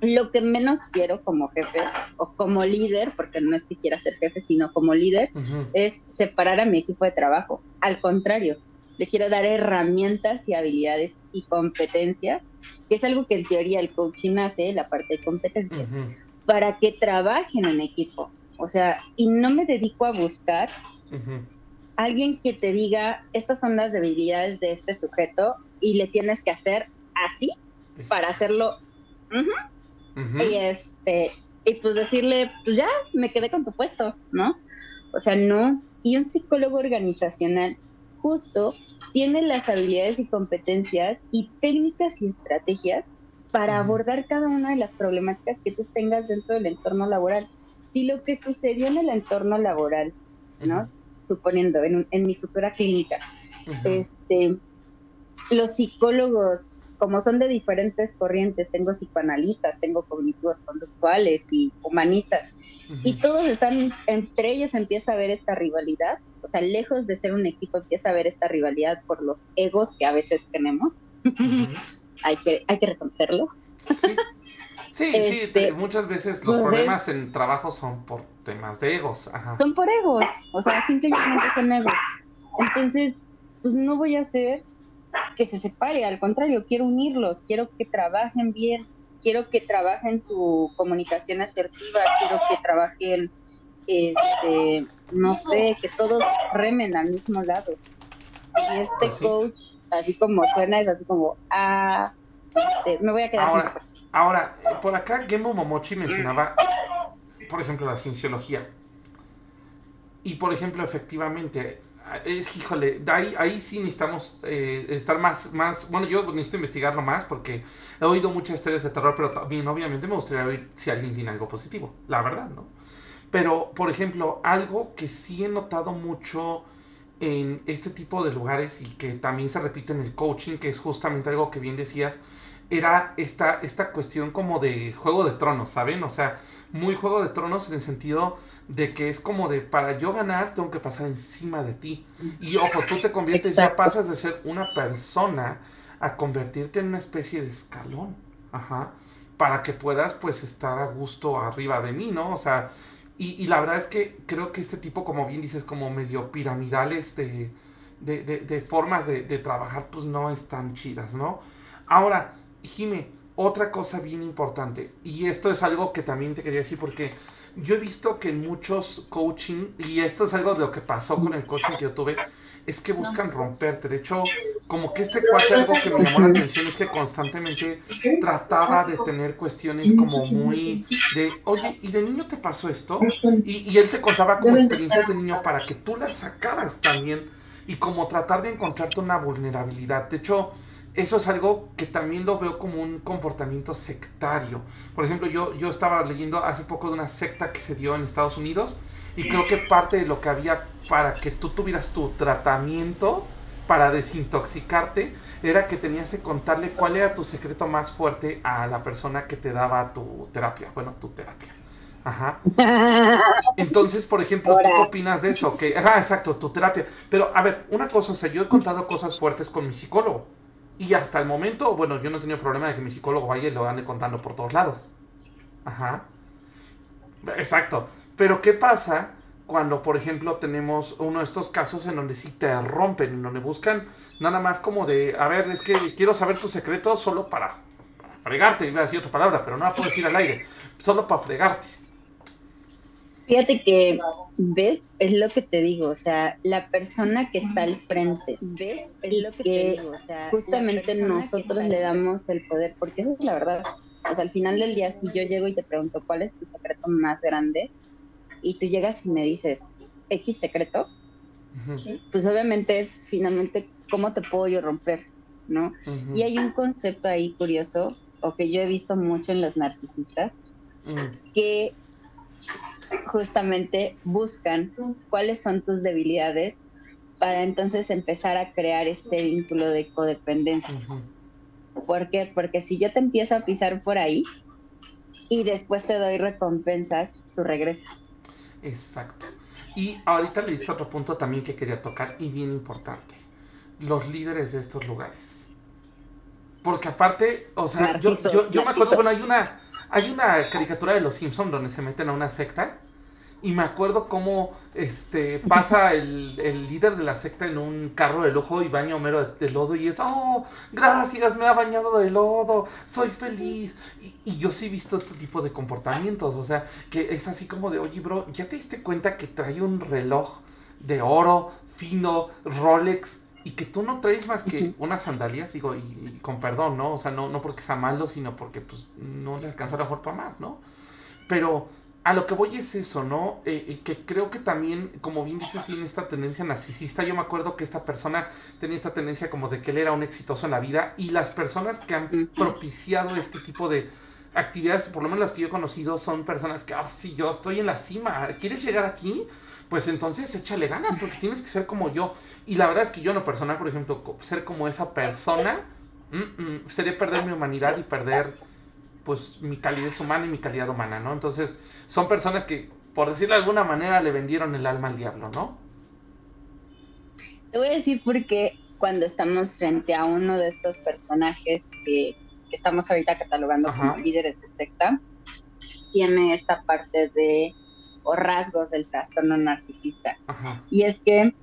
Lo que menos quiero como jefe o como líder, porque no es que quiera ser jefe, sino como líder, es separar a mi equipo de trabajo. Al contrario, le quiero dar herramientas y habilidades y competencias, que es algo que en teoría el coaching hace, la parte de competencias, para que trabajen en equipo. O sea, y no me dedico a buscar alguien que te diga, estas son las debilidades de este sujeto y le tienes que hacer así para hacerlo. Y este, y pues decirle, pues ya, me quedé con tu puesto, ¿no? O sea, no. Y un psicólogo organizacional justo tiene las habilidades y competencias y técnicas y estrategias para abordar cada una de las problemáticas que tú tengas dentro del entorno laboral. Si lo que sucedió en el entorno laboral, ¿no? Suponiendo en, mi futura clínica, este, los psicólogos, como son de diferentes corrientes, tengo psicoanalistas, tengo cognitivos conductuales y humanistas, y todos están, entre ellos empieza a haber esta rivalidad, o sea, lejos de ser un equipo, empieza a haber esta rivalidad por los egos que a veces tenemos. hay, que, hay que reconocerlo. Sí, sí, este, muchas veces los problemas en trabajo son por temas de egos. Son por egos, o sea, simplemente son egos. Entonces, pues no voy a hacer que se separe, al contrario, quiero unirlos, quiero que trabajen bien, quiero que trabajen su comunicación asertiva, quiero que trabajen este, no sé, que todos remen al mismo lado. Y este pues coach, así como suena, es así como, ah, este, me voy a quedar ahora, ahora, eh, por acá Gembo Momochi mencionaba, por ejemplo, la cienciología. Y por ejemplo, efectivamente, es híjole, ahí, ahí sí necesitamos eh, estar más, más, bueno, yo necesito investigarlo más porque he oído muchas historias de terror, pero también obviamente me gustaría ver si alguien tiene algo positivo, la verdad, ¿no? Pero, por ejemplo, algo que sí he notado mucho en este tipo de lugares y que también se repite en el coaching, que es justamente algo que bien decías, era esta, esta cuestión como de Juego de Tronos, ¿saben? O sea, muy Juego de Tronos en el sentido de que es como de para yo ganar tengo que pasar encima de ti. Y ojo, tú te conviertes, ya pasas de ser una persona a convertirte en una especie de escalón. Ajá. Para que puedas pues estar a gusto arriba de mí, ¿no? O sea, y, la verdad es que creo que este tipo, como bien dices, como medio piramidales de, de, de, formas de, de, trabajar, pues no están chidas, ¿no? Ahora, Jime, otra cosa bien importante, y esto es algo que también te quería decir porque yo he visto que en muchos coaching, y esto es algo de lo que pasó con el coaching que yo tuve, es que buscan romperte. De hecho, como que este cuate algo que me llamó la atención es que constantemente trataba de tener cuestiones como muy de, oye, ¿y de niño te pasó esto? Y, y él te contaba como experiencias de niño para que tú las sacaras también y como tratar de encontrarte una vulnerabilidad. De hecho, eso es algo que también lo veo como un comportamiento sectario. Por ejemplo, yo, yo estaba leyendo hace poco de una secta que se dio en Estados Unidos y creo que parte de lo que había para que tú tuvieras tu tratamiento para desintoxicarte era que tenías que contarle cuál era tu secreto más fuerte a la persona que te daba tu terapia. Bueno, tu terapia. Ajá. [LAUGHS] Entonces, por ejemplo, ¿tú qué opinas de eso? Que, ajá, exacto, tu terapia. Pero, a ver, una cosa, o sea, yo he contado cosas fuertes con mi psicólogo. Y hasta el momento, bueno, yo no he tenido problema de que mi psicólogo vaya y lo ande contando por todos lados. Ajá. Exacto. Pero ¿qué pasa cuando, por ejemplo, tenemos uno de estos casos en donde sí te rompen, en donde buscan nada más como de, a ver, es que quiero saber tus secretos solo para, fregarte, iba a decir otra palabra, pero no la puedo decir al aire, solo para fregarte. Fíjate que, ¿ves? Es lo que te digo, o sea, la persona que está al frente, ¿ves? Es lo que, te digo, o sea, justamente nosotros le damos el poder, porque esa es la verdad. O sea, al final del día, si yo llego y te pregunto cuál es tu secreto más grande, y tú llegas y me dices, X secreto, pues obviamente es finalmente cómo te puedo yo romper, ¿no? Y hay un concepto ahí curioso, o que yo he visto mucho en los narcisistas, que justamente buscan cuáles son tus debilidades para entonces empezar a crear este vínculo de codependencia. ¿Por qué? Porque si yo te empiezo a pisar por ahí y después te doy recompensas, tú regresas. Exacto. Y ahorita le diste otro punto también que quería tocar y bien importante. Los líderes de estos lugares. Porque aparte, o sea, yo, me acuerdo, bueno, hay una, hay una caricatura de los Simpsons donde se meten a una secta y me acuerdo cómo este [LAUGHS] pasa el, el, líder de la secta en un carro de lujo y baña a Homero de, lodo y es, oh, gracias, me ha bañado de lodo, soy feliz. Y, y, yo sí he visto este tipo de comportamientos, o sea, que es así como de, oye, bro, ¿ya te diste cuenta que trae un reloj de oro, fino, Rolex? Y que tú no traes más que unas sandalias, digo, y, con perdón, ¿no? O sea, no, no porque sea malo, sino porque pues no le alcanza la para más, ¿no? Pero a lo que voy es eso, ¿no? Eh, que creo que también, como bien dices, tiene esta tendencia narcisista. Yo me acuerdo que esta persona tenía esta tendencia como de que él era un exitoso en la vida y las personas que han propiciado este tipo de actividades, por lo menos las que yo he conocido, son personas que, ah, oh, sí, yo estoy en la cima, ¿quieres llegar aquí? Pues entonces échale ganas porque tienes que ser como yo. Y la verdad es que yo en lo personal, por ejemplo, ser como esa persona, sería perder mi humanidad y perder pues mi calidez humana y mi calidad humana, ¿no? Entonces, son personas que, por decirlo de alguna manera, le vendieron el alma al diablo, ¿no? Te voy a decir por qué cuando estamos frente a uno de estos personajes que, estamos ahorita catalogando como líderes de secta, tiene esta parte de o rasgos del trastorno narcisista. Y es que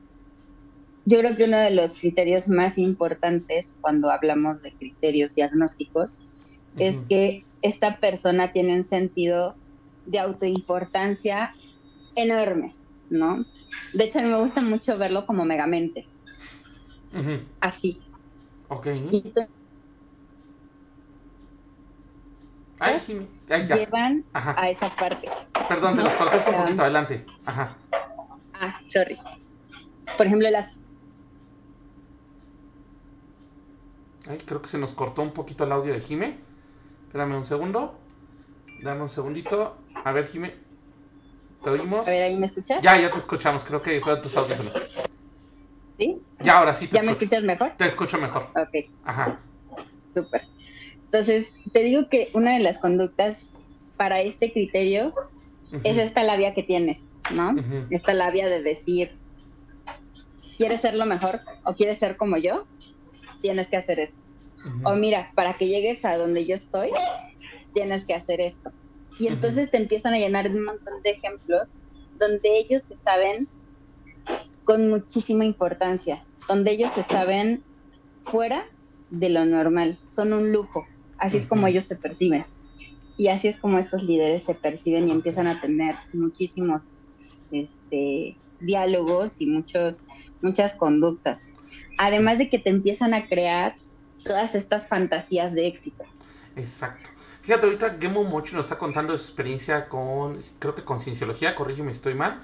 yo creo que uno de los criterios más importantes cuando hablamos de criterios diagnósticos es que esta persona tiene un sentido de autoimportancia enorme, ¿no? De hecho, a mí me gusta mucho verlo como megamente. Así. Ok. Ay, sí, llevan a esa parte. Perdón, te los corté un poquito adelante. Ajá. Ah, sorry. Por ejemplo, las Ay, creo que se nos cortó un poquito el audio de Jime. Espérame un segundo. Dame un segundito. A ver, Jime. ¿Te oímos? A ver, ¿ahí me escuchas? Ya, ya te escuchamos. Creo que fueron tus audífonos. ¿Sí? Ya, ahora sí te ¿Ya me escuchas mejor? Te escucho mejor. Ok. Ajá. Súper. Entonces, te digo que una de las conductas para este criterio es esta labia que tienes, ¿no? Esta labia de decir, ¿quieres ser lo mejor o quieres ser como yo? tienes que hacer esto. O mira, para que llegues a donde yo estoy, tienes que hacer esto. Y entonces te empiezan a llenar un montón de ejemplos donde ellos se saben con muchísima importancia, donde ellos se saben fuera de lo normal, son un lujo, así es como ellos se perciben. Y así es como estos líderes se perciben y empiezan a tener muchísimos este, diálogos y muchos, muchas conductas. Además de que te empiezan a crear todas estas fantasías de éxito. Exacto. Fíjate, ahorita Gemo Mochi nos está contando su experiencia con, creo que con cienciología, corrígeme si estoy mal,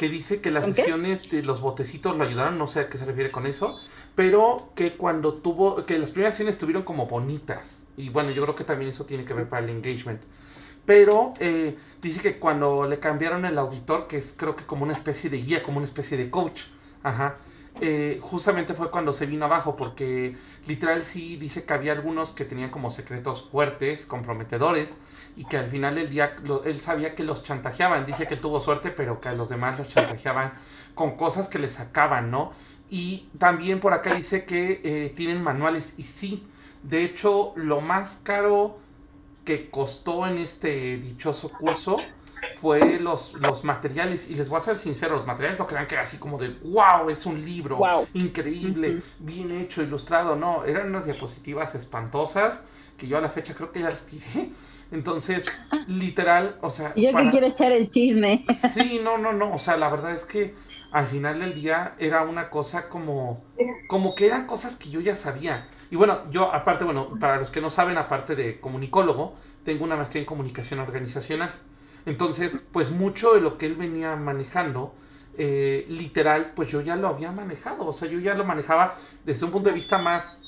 que dice que las sesiones de los botecitos lo ayudaron, no sé a qué se refiere con eso, pero que cuando tuvo, que las primeras sesiones estuvieron como bonitas. Y bueno, yo creo que también eso tiene que ver para el engagement. Pero eh, dice que cuando le cambiaron el auditor, que es creo que como una especie de guía, como una especie de coach, ajá, eh, justamente fue cuando se vino abajo, porque literal sí dice que había algunos que tenían como secretos fuertes, comprometedores, y que al final del día él sabía que los chantajeaban. Dice que él tuvo suerte, pero que a los demás los chantajeaban con cosas que le sacaban, ¿no? Y también por acá dice que eh, tienen manuales, y sí, de hecho, lo más caro que costó en este dichoso curso fue los, los materiales, y les voy a ser sincero, los materiales no crean que era así como de wow, es un libro increíble, bien hecho, ilustrado, no, eran unas diapositivas espantosas que yo a la fecha creo que ya las tiré. Entonces, literal, o sea. Yo que quiero echar el chisme. Sí, no, no, no. O sea, la verdad es que al final del día era una cosa como. Como que eran cosas que yo ya sabía. Y bueno, yo, aparte, bueno, para los que no saben, aparte de comunicólogo, tengo una maestría en comunicación organizacional. Entonces, pues mucho de lo que él venía manejando, eh, literal, pues yo ya lo había manejado. O sea, yo ya lo manejaba desde un punto de vista más,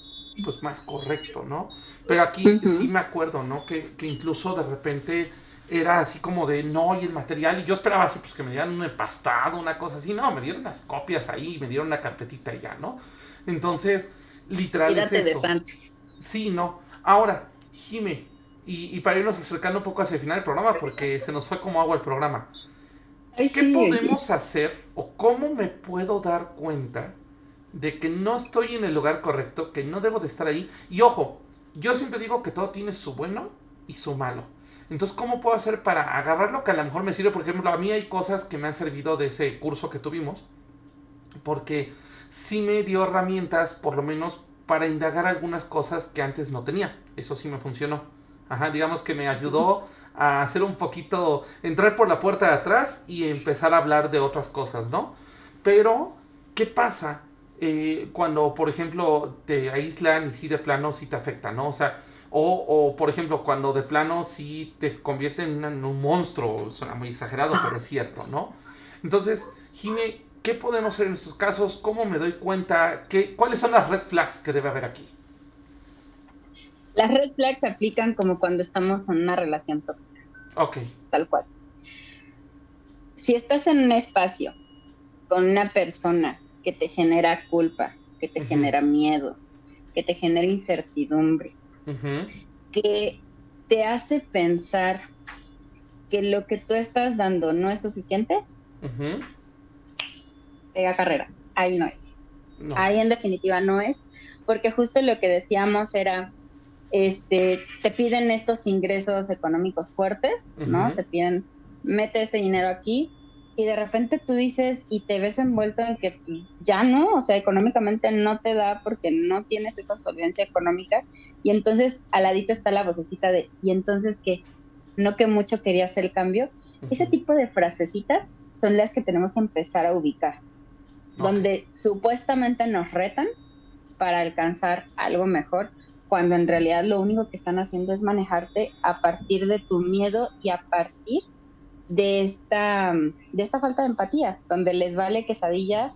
pues más correcto, ¿no? Pero aquí sí me acuerdo, ¿no? Que, que, incluso de repente era así como de, no, y el material, y yo esperaba así, pues que me dieran un empastado, una cosa así. No, me dieron las copias ahí, me dieron la carpetita y ya, ¿no? Entonces, literal. es eso. de Sí, no. Ahora, Jime, y, para irnos acercando un poco hacia el final del programa, porque se nos fue como agua el programa. ¿Qué podemos hacer o cómo me puedo dar cuenta de que no estoy en el lugar correcto, que no debo de estar ahí? Y ojo, yo siempre digo que todo tiene su bueno y su malo. Entonces, ¿cómo puedo hacer para agarrar lo que a lo mejor me sirve? Por ejemplo, a mí hay cosas que me han servido de ese curso que tuvimos, porque sí me dio herramientas, por lo menos, para indagar algunas cosas que antes no tenía. Eso sí me funcionó. Ajá, digamos que me ayudó a hacer un poquito, entrar por la puerta de atrás y empezar a hablar de otras cosas, ¿no? Pero, ¿qué pasa eh, cuando, por ejemplo, te aíslan y sí de plano sí te afecta, ¿no? O sea, o, por ejemplo, cuando de plano sí te convierten en un monstruo, suena muy exagerado, pero es cierto, ¿no? Entonces, Jime, ¿qué podemos hacer en estos casos? ¿Cómo me doy cuenta? ¿Qué, ¿Cuáles son las red flags que debe haber aquí? Las red flags se aplican como cuando estamos en una relación tóxica. Ok. Tal cual. Si estás en un espacio con una persona que te genera culpa, que te genera miedo, que te genera incertidumbre, que te hace pensar que lo que tú estás dando no es suficiente, pega carrera. Ahí no es. Ahí en definitiva no es, porque justo lo que decíamos era, este, te piden estos ingresos económicos fuertes, ¿no? Te piden, mete este dinero aquí y de repente tú dices y te ves envuelto en que pues, ya no, o sea, económicamente no te da porque no tienes esa solvencia económica. Y entonces al ladito está la vocecita de, ¿y entonces qué? no que mucho quería hacer el cambio. Ese tipo de frasecitas son las que tenemos que empezar a ubicar, donde supuestamente nos retan para alcanzar algo mejor, cuando en realidad lo único que están haciendo es manejarte a partir de tu miedo y a partir de esta, de esta falta de empatía, donde les vale quesadilla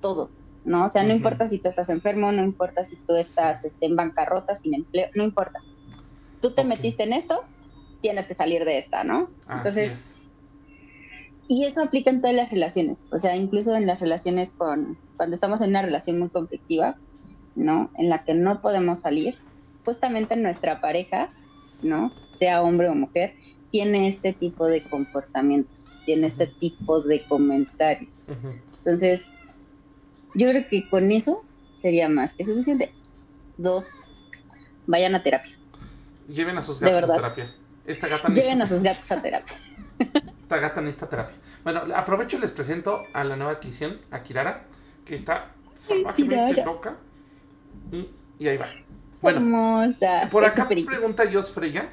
todo, ¿no? O sea, no importa si tú estás enfermo, no importa si tú estás este, en bancarrota, sin empleo, no importa. Tú te metiste en esto, tienes que salir de esta, ¿no? Entonces, y eso aplica en todas las relaciones, o sea, incluso en las relaciones con, cuando estamos en una relación muy conflictiva, ¿no? En la que no podemos salir, justamente nuestra pareja, ¿no? Sea hombre o mujer, tiene este tipo de comportamientos, tiene este tipo de comentarios. Entonces, yo creo que con eso sería más que suficiente. Dos, vayan a terapia. Lleven a sus gatos a terapia. Esta gata Lleven a sus gatos a terapia. [LAUGHS] Esta gata necesita terapia. Bueno, aprovecho y les presento a la nueva adquisición, a Kirara, que está salvajemente loca. Y, ahí va. Bueno, por acá pregunta Jos Freya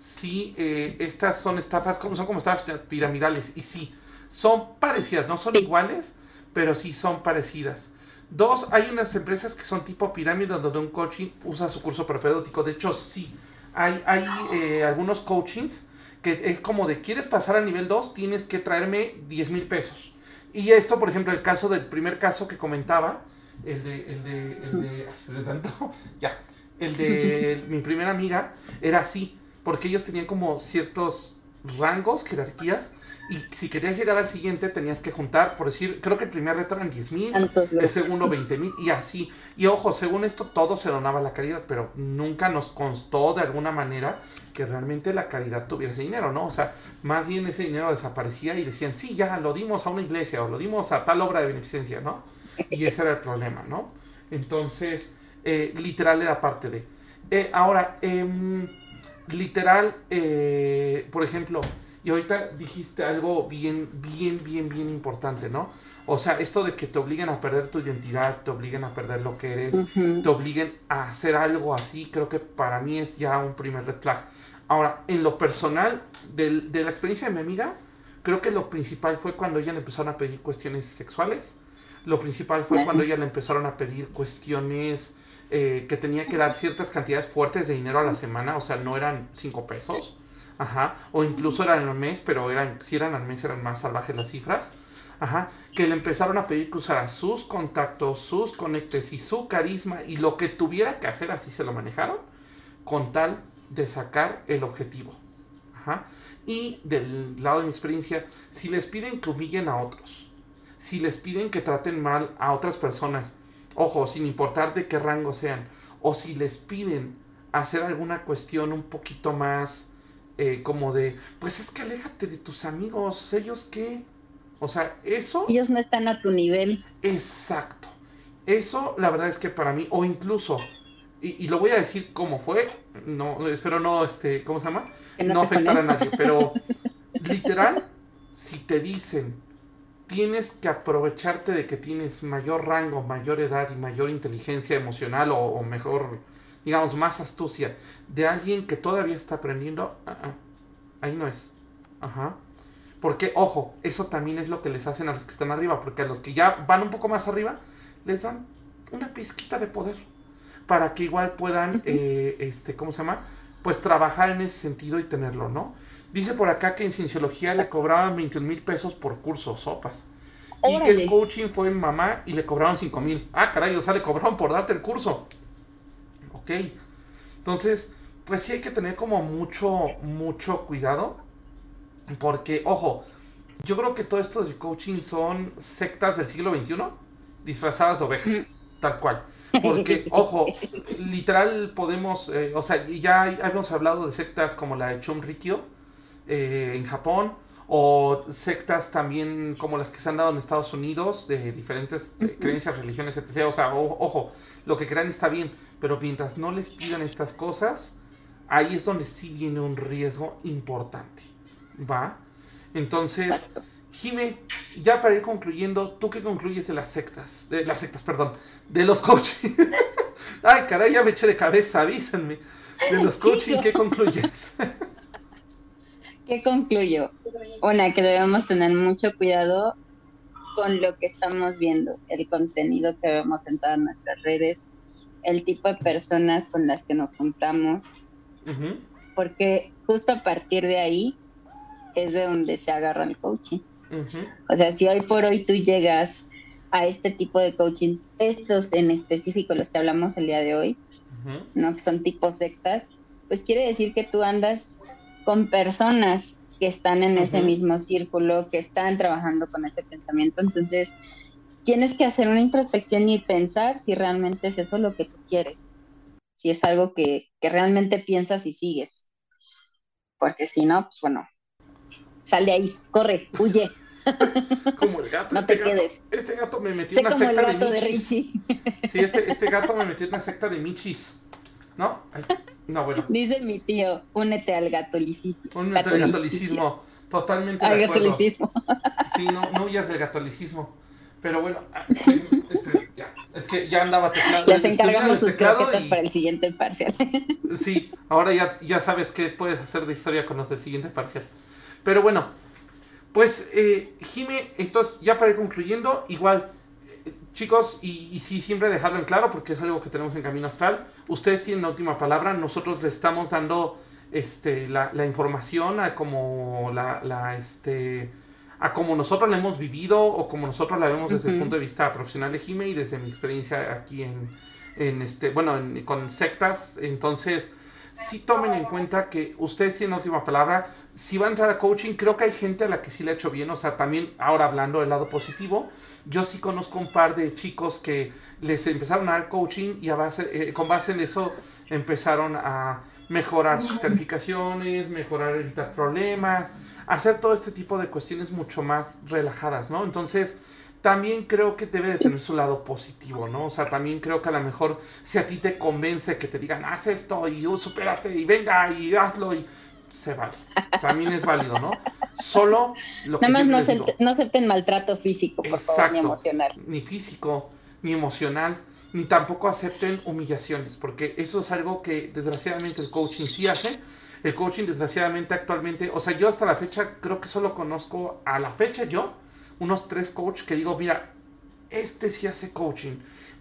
si eh, estas son estafas, son como estafas piramidales. Y sí, son parecidas, no son iguales, pero sí son parecidas. Dos, hay unas empresas que son tipo pirámide donde un coaching usa su curso propedéutico. De hecho, sí, hay, hay eh, algunos coachings que es como de, ¿quieres pasar al nivel 2? Tienes que traerme 10 mil pesos. Y esto, por ejemplo, el caso del primer caso que comentaba, el de, el de, el de, el de tanto, [LAUGHS] ya, el de [LAUGHS] mi primera amiga, era así, porque ellos tenían como ciertos rangos, jerarquías, y si querías llegar al siguiente tenías que juntar, por decir, creo que el primer reto eran 10 mil, el segundo 20 mil y así. Y ojo, según esto todo se donaba la caridad, pero nunca nos constó de alguna manera que realmente la caridad tuviera ese dinero, ¿no? O sea, más bien ese dinero desaparecía y decían, sí, ya lo dimos a una iglesia o lo dimos a tal obra de beneficencia, ¿no? Y ese era el problema, ¿no? Entonces, eh, literal era parte de... Eh, ahora, em, literal, eh, por ejemplo, y ahorita dijiste algo bien, bien, bien, bien importante, ¿no? O sea, esto de que te obliguen a perder tu identidad, te obliguen a perder lo que eres, te obliguen a hacer algo así, creo que para mí es ya un primer red flag. Ahora, en lo personal, de, de la experiencia de mi amiga, creo que lo principal fue cuando ella le empezaron a pedir cuestiones sexuales. Lo principal fue cuando ella le empezaron a pedir cuestiones eh, que tenía que dar ciertas cantidades fuertes de dinero a la semana, o sea, no eran cinco pesos Ajá. O incluso eran al mes, pero eran, si eran al mes eran más salvajes las cifras. Ajá. Que le empezaron a pedir que usara sus contactos, sus conectes y su carisma y lo que tuviera que hacer, así se lo manejaron, con tal de sacar el objetivo. Ajá. Y del lado de mi experiencia, si les piden que humillen a otros, si les piden que traten mal a otras personas, ojo, sin importar de qué rango sean, o si les piden hacer alguna cuestión un poquito más eh, como de, pues es que aléjate de tus amigos, ellos qué. O sea, eso... Ellos no están a tu nivel. Exacto. Eso, la verdad es que para mí, o incluso, y, lo voy a decir como fue, no, espero no, este, ¿cómo se llama? No, afectar a nadie, pero [LAUGHS] literal, si te dicen, tienes que aprovecharte de que tienes mayor rango, mayor edad y mayor inteligencia emocional o mejor digamos, más astucia de alguien que todavía está aprendiendo, ah, ah, ahí no es. Ajá. Porque, ojo, eso también es lo que les hacen a los que están arriba, porque a los que ya van un poco más arriba, les dan una pizquita de poder. Para que igual puedan, eh, este, ¿cómo se llama? Pues trabajar en ese sentido y tenerlo, ¿no? Dice por acá que en cienciología le cobraban 21 mil pesos por curso, sopas. Y que el coaching fue en mamá y le cobraron 5 mil. Ah, caray, o sea, le cobraron por darte el curso. Ok. Entonces, pues sí hay que tener como mucho, mucho cuidado. Porque, ojo, yo creo que todo esto de coaching son sectas del siglo XXI disfrazadas de ovejas, tal cual. [LAUGHS] Porque, ojo, literal podemos, eh, o sea, ya hemos hablado de sectas como la de Chumrikyo eh, en Japón, o sectas también como las que se han dado en Estados Unidos, de diferentes eh, creencias, religiones, etc. O sea, ojo, lo que crean está bien, pero mientras no les pidan estas cosas, ahí es donde sí viene un riesgo importante. ¿Va? Entonces, Jime, ya para ir concluyendo, ¿tú qué concluyes de las sectas? De las sectas, perdón, de los coaching. [LAUGHS] Ay, caray, ya me eché de cabeza, avísenme. De los coaching, ¿qué concluyes? [LAUGHS] ¿Qué concluyo? Una, que debemos tener mucho cuidado con lo que estamos viendo, el contenido que vemos en todas nuestras redes, el tipo de personas con las que nos juntamos, porque justo a partir de ahí es de donde se agarra el coaching. O sea, si hoy por hoy tú llegas a este tipo de coachings, estos en específico, los que hablamos el día de hoy, ¿no? Que son tipo sectas, pues quiere decir que tú andas con personas que están en ese mismo círculo, que están trabajando con ese pensamiento. Entonces, tienes que hacer una introspección y pensar si realmente es eso lo que tú quieres, si es algo que, que realmente piensas y sigues. Porque si no, pues bueno, sal de ahí, corre, huye. [LAUGHS] Como el gato. [LAUGHS] No este te gato, quedes. Este gato me metió en [LAUGHS] una secta de michis. sí, este, este, gato me metió en una secta de michis. ¿No? no, bueno. [LAUGHS] Dice mi tío, únete al gatolicismo. Únete al gatolicismo. Totalmente al de acuerdo. gatolicismo. [LAUGHS] Sí, no, no huyas del gatolicismo. Pero bueno, ah, [LAUGHS] este, ya, es que ya andaba teclado. Ya se encargamos sus croquetas para el siguiente parcial. Sí, ahora ya, ya sabes qué puedes hacer de historia con los del siguiente parcial. Pero bueno, pues, eh, Jime, entonces, ya para ir concluyendo, igual, chicos, y, sí, siempre dejarlo en claro, porque es algo que tenemos en Camino Astral, ustedes tienen la última palabra, nosotros le estamos dando este, la, información a como la, la, este, a como nosotros la hemos vivido o como nosotros la vemos desde el punto de vista profesional de Jime y desde mi experiencia aquí en, en este, bueno, con sectas, entonces sí tomen en cuenta que ustedes tienen la última palabra. Si va a entrar a coaching, creo que hay gente a la que sí le ha hecho bien. O sea, también ahora hablando del lado positivo, yo sí conozco un par de chicos que les empezaron a dar coaching y a base, eh, con base en eso empezaron a mejorar sus calificaciones, mejorar, evitar problemas, hacer todo este tipo de cuestiones mucho más relajadas, ¿no? Entonces, también creo que debe de tener su lado positivo, ¿no? O sea, también creo que a lo mejor si a ti te convence que te digan, haz esto y uh, supérate y venga y hazlo y se vale. También es válido, ¿no? Solo lo que Nada más no, no acepten maltrato físico, por favor, ni emocional. Ni físico, ni emocional, ni tampoco acepten humillaciones, porque eso es algo que desgraciadamente el coaching sí hace. El coaching desgraciadamente actualmente, o sea, yo hasta la fecha creo que solo conozco a la fecha yo unos tres coaches que digo, mira, este sí hace coaching,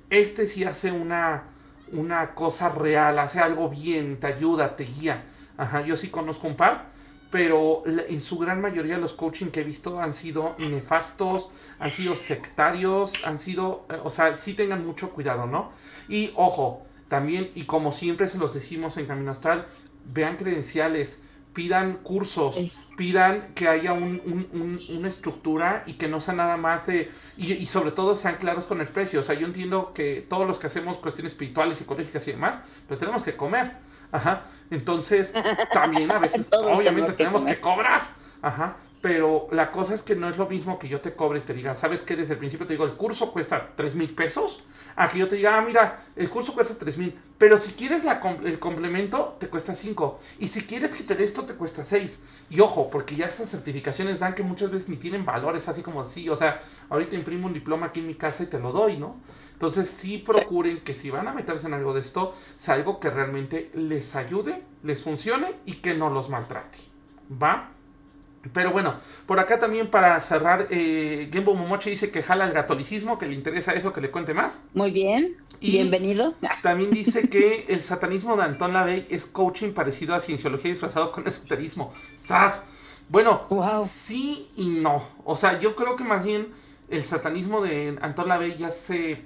este sí hace una, una cosa real, hace algo bien, te ayuda, te guía. Ajá, yo sí conozco un par, pero en su gran mayoría los coaching que he visto han sido nefastos, han sido sectarios, han sido, eh, o sea, sí tengan mucho cuidado, ¿no? Y ojo, también, y como siempre se los decimos en Camino Astral, vean credenciales, pidan cursos, pidan que haya una estructura y que no sea nada más de... Y, sobre todo sean claros con el precio. O sea, yo entiendo que todos los que hacemos cuestiones espirituales, psicológicas y demás, pues tenemos que comer. Ajá. Entonces, también a veces, [LAUGHS] obviamente, tenemos que cobrar. Ajá. Pero la cosa es que no es lo mismo que yo te cobre y te diga, ¿sabes qué? Desde el principio te digo, el curso cuesta 3 mil pesos. A que yo te diga, ah, mira, el curso cuesta 3 mil. Pero si quieres el complemento, te cuesta 5. Y si quieres que te dé esto, te cuesta 6. Y ojo, porque ya estas certificaciones dan que muchas veces ni tienen valores, así como así. O sea, ahorita imprimo un diploma aquí en mi casa y te lo doy, ¿no? Entonces sí procuren que si van a meterse en algo de esto, sea algo que realmente les ayude, les funcione y que no los maltrate. ¿Va? Pero bueno, por acá también para cerrar, eh, Gembo Momoche dice que jala el gatolicismo, que le interesa eso, que le cuente más. Muy bien, y bienvenido. [LAUGHS] También dice que el satanismo de Anton LaVey es coaching parecido a cienciología disfrazado con esoterismo. ¡Sas! Bueno, sí y no. O sea, yo creo que más bien el satanismo de Anton LaVey ya se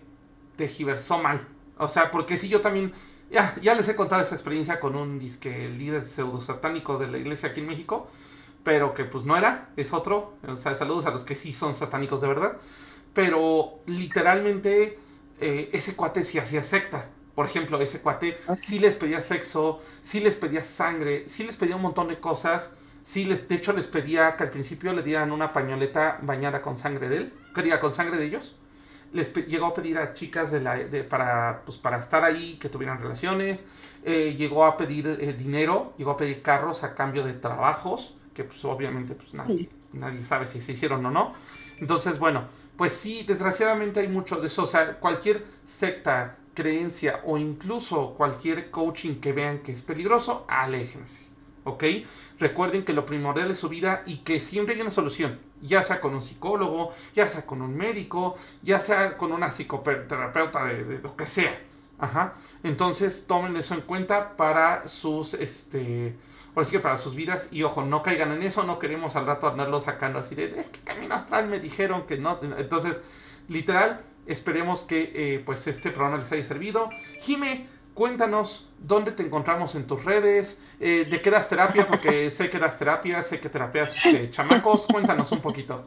tejiversó mal. O sea, porque sí, yo también... Ya, ya les he contado esa experiencia con un disque líder pseudo satánico de la iglesia aquí en México pero que pues no era, es otro. O sea, saludos a los que sí son satánicos de verdad. Pero literalmente eh, ese cuate sí hacía secta. Por ejemplo, ese cuate sí les pedía sexo, sí les pedía sangre, sí les pedía un montón de cosas. Sí, les, de hecho les pedía que al principio le dieran una pañoleta bañada con sangre de él, que diga, con sangre de ellos. Les llegó a pedir a chicas de la, para, pues, para estar ahí, que tuvieran relaciones. Eh, llegó a pedir eh, dinero, llegó a pedir carros a cambio de trabajos que pues obviamente pues nadie, nadie sabe si se hicieron o no. Entonces, bueno, pues sí, desgraciadamente hay mucho de eso. O sea, cualquier secta, creencia o incluso cualquier coaching que vean que es peligroso, aléjense. ¿ok? Recuerden que lo primordial es su vida y que siempre hay una solución, ya sea con un psicólogo, ya sea con un médico, ya sea con una psicoterapeuta de, lo que sea. Ajá. Entonces tomen eso en cuenta para sus, este, ahora sí que para sus vidas y ojo, no caigan en eso, no queremos al rato andarlo sacando así de, es que camino astral me dijeron que no. Entonces, literal, esperemos que eh, pues este programa les haya servido. Jime, Cuéntanos dónde te encontramos en tus redes, eh, de qué das terapia, porque [LAUGHS] sé que das terapia, sé que terapias este, chamacos. Cuéntanos un poquito.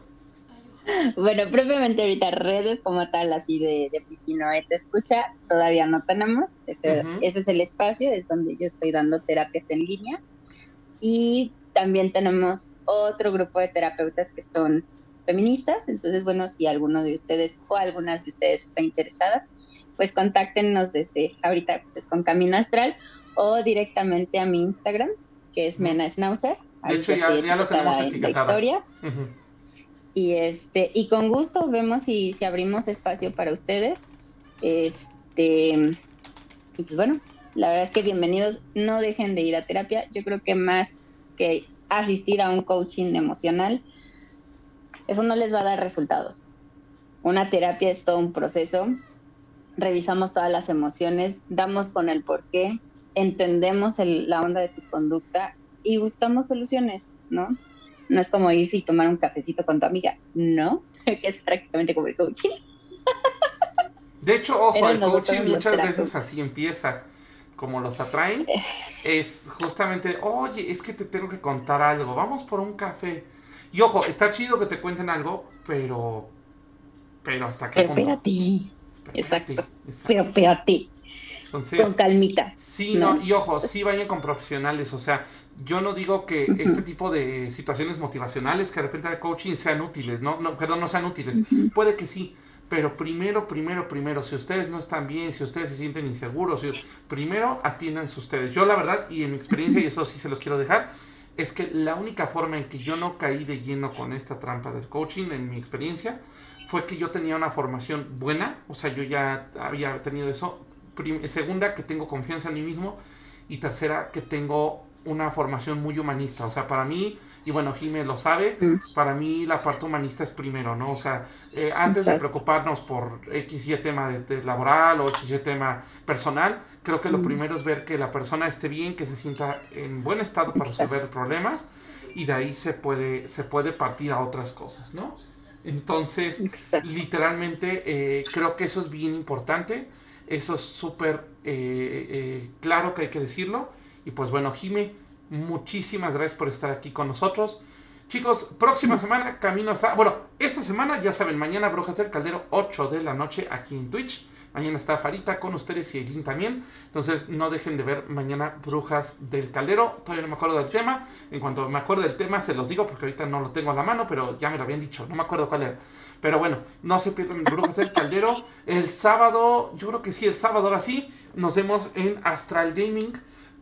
Bueno, propiamente ahorita redes como tal, así de, de Piscinoe te escucha, todavía no tenemos. Ese, ese es el espacio, es donde yo estoy dando terapias en línea. Y también tenemos otro grupo de terapeutas que son feministas. Entonces, bueno, si alguno de ustedes o algunas de ustedes está interesada, pues contáctenos desde ahorita pues, con Camino Astral o directamente a mi Instagram, que es Mena Schnauzer. De hecho, ya, lo tenemos en la historia. Y este, y con gusto vemos si, si abrimos espacio para ustedes. Este, y pues bueno, la verdad es que bienvenidos, no dejen de ir a terapia. Yo creo que más que asistir a un coaching emocional, eso no les va a dar resultados. Una terapia es todo un proceso revisamos todas las emociones, damos con el por qué, entendemos la onda de tu conducta y buscamos soluciones, ¿no? No es como irse y tomar un cafecito con tu amiga, no, [LAUGHS] que es prácticamente como el coaching. De hecho, ojo, el coaching muchas veces así empieza, como los atraen, es justamente, oye, es que te tengo que contar algo, vamos por un café. Y ojo, está chido que te cuenten algo, pero, pero hasta qué punto. Espérate. Exacto. Pero, pero a ti. con calmita. Sí, no. y ojo, sí vayan con profesionales. O sea, yo no digo que este tipo de situaciones motivacionales que de repente de coaching sean útiles, no, no perdón, no sean útiles. Puede que sí, pero primero, primero, primero, si ustedes no están bien, si ustedes se sienten inseguros, primero atiéndanse ustedes. Yo la verdad, y en mi experiencia, y eso sí se los quiero dejar, es que la única forma en que yo no caí de lleno con esta trampa del coaching, en mi experiencia, fue que yo tenía una formación buena, o sea, yo ya había tenido eso. segunda, que tengo confianza en mí mismo. Y tercera, que tengo una formación muy humanista. O sea, para mí, y bueno, Jimé lo sabe, mm. para mí la parte humanista es primero, ¿no? O sea, eh, antes de preocuparnos por X y tema de, laboral o X y tema personal, creo que lo mm. primero es ver que la persona esté bien, que se sienta en buen estado para resolver problemas y de ahí se puede, se puede partir a otras cosas, ¿no? Entonces, literalmente, eh, creo que eso es bien importante. Eso es súper eh, eh, claro que hay que decirlo. Y pues bueno, Jime, muchísimas gracias por estar aquí con nosotros. Chicos, próxima semana, camino hasta... Bueno, esta semana, ya saben, mañana Brujas del Caldero, 8 de la noche aquí en Twitch. Mañana está Farita con ustedes y Eileen también. Entonces no dejen de ver mañana Brujas del Caldero. Todavía no me acuerdo del tema. En cuanto me acuerdo del tema se los digo porque ahorita no lo tengo a la mano, pero ya me lo habían dicho. No me acuerdo cuál era. Pero bueno, no se pierdan Brujas del Caldero. El sábado, yo creo que sí, el sábado ahora sí, nos vemos en Astral Gaming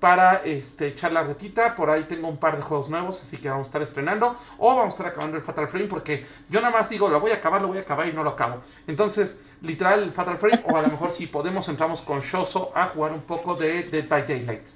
para este, echar la retita. Por ahí tengo un par de juegos nuevos, así que vamos a estar estrenando. O vamos a estar acabando el Fatal Frame, porque yo nada más digo, lo voy a acabar, lo voy a acabar y no lo acabo. Entonces, literal, el Fatal Frame, o a lo mejor si podemos, entramos con Shoso a jugar un poco de Dead by Daylight.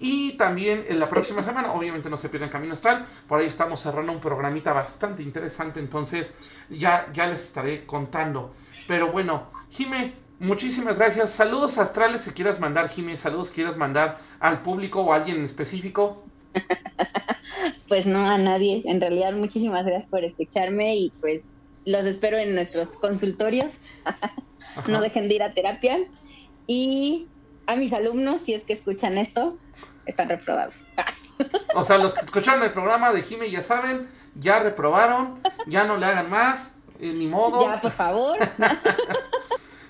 Y también en la próxima semana, obviamente no se pierdan Camino Astral, por ahí estamos cerrando un programita bastante interesante, entonces ya, ya les estaré contando. Pero bueno, Jime, Muchísimas gracias. Saludos astrales si quieras mandar, Jiménez. Saludos quieras mandar al público o a alguien en específico. [LAUGHS] pues no a nadie. En realidad, muchísimas gracias por escucharme y pues los espero en nuestros consultorios. [LAUGHS] no dejen de ir a terapia. Y a mis alumnos, si es que escuchan esto, están reprobados. o sea, los que [LAUGHS] escucharon el programa de Jime ya saben, ya reprobaron, ya no le hagan más, eh, ni modo. Ya, por favor.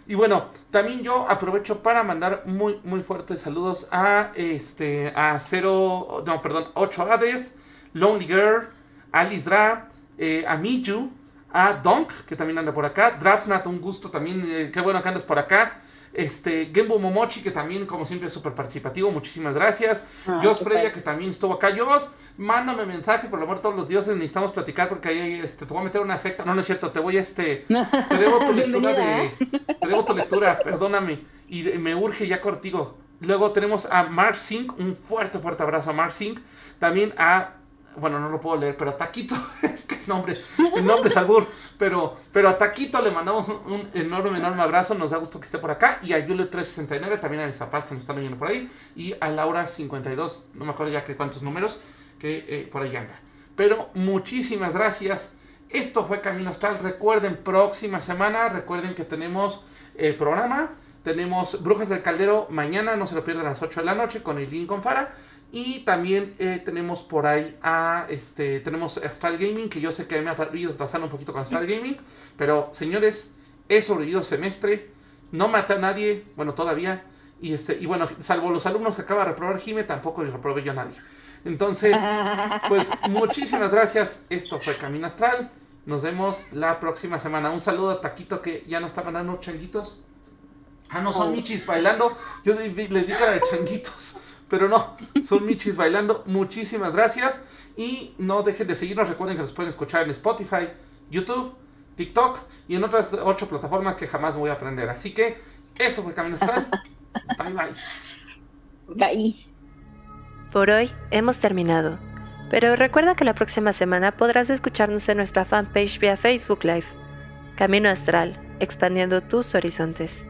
Y bueno, también yo aprovecho para mandar muy, muy fuertes saludos a este a 0, no, perdón, 8 Hades, Lonely Girl, Alice Dra, eh, a Miju, a Donk, que también anda por acá, Draftnat, un gusto también, eh, qué bueno que andas por acá. Este, Gembo Momochi, que también, como siempre, es súper participativo. Muchísimas gracias. Ah, Jos Freya, que también estuvo acá. Jos, mándame mensaje, por lo amor de todos los dioses, necesitamos platicar porque ahí este, te voy a meter una secta. No, no es cierto, te voy a este. [LAUGHS] Te debo tu lectura de. Te debo tu lectura, perdóname. Y me urge ya contigo. luego tenemos a Mark Sink, un fuerte, fuerte abrazo a Mark Sink. También a bueno, no lo puedo leer, pero a Taquito, [LAUGHS] es que el nombre, el nombre es Albur, pero, pero a Taquito le mandamos un, enorme, enorme abrazo, nos da gusto que esté por acá, y a Yule369, también a Zapaz que nos están viendo por ahí, y a Laura52, no me acuerdo ya que cuántos números, que eh, por ahí anda. Pero muchísimas gracias. Esto fue Camino Astral. Recuerden, próxima semana, recuerden que tenemos el eh, programa. Tenemos Brujas del Caldero mañana, no se lo pierdan a las 8 de la noche con Eileen con Fara. Y también eh, tenemos por ahí a este. Tenemos Astral Gaming, que yo sé que me ha ido atrasando un poquito con Astral Gaming. Pero señores, he sobrevivido semestre. No maté a nadie. Bueno, todavía. Y este, y bueno, salvo los alumnos que acaba de reprobar Jime, tampoco les reprobé yo a nadie. Entonces, pues [LAUGHS] muchísimas gracias. Esto fue Camino Astral. Nos vemos la próxima semana. Un saludo a Taquito que ya no está mandando changuitos. Ah, no, son oh. michis bailando. Yo le di cara de changuitos. Pero no, son michis bailando. Muchísimas gracias. Y no dejen de seguirnos. Recuerden que nos pueden escuchar en Spotify, YouTube, TikTok y en otras ocho plataformas que jamás voy a aprender. Así que esto fue Camino Astral. [LAUGHS] bye bye. Bye. Por hoy hemos terminado. Pero recuerda que la próxima semana podrás escucharnos en nuestra fanpage vía Facebook Live. Camino Astral, expandiendo tus horizontes.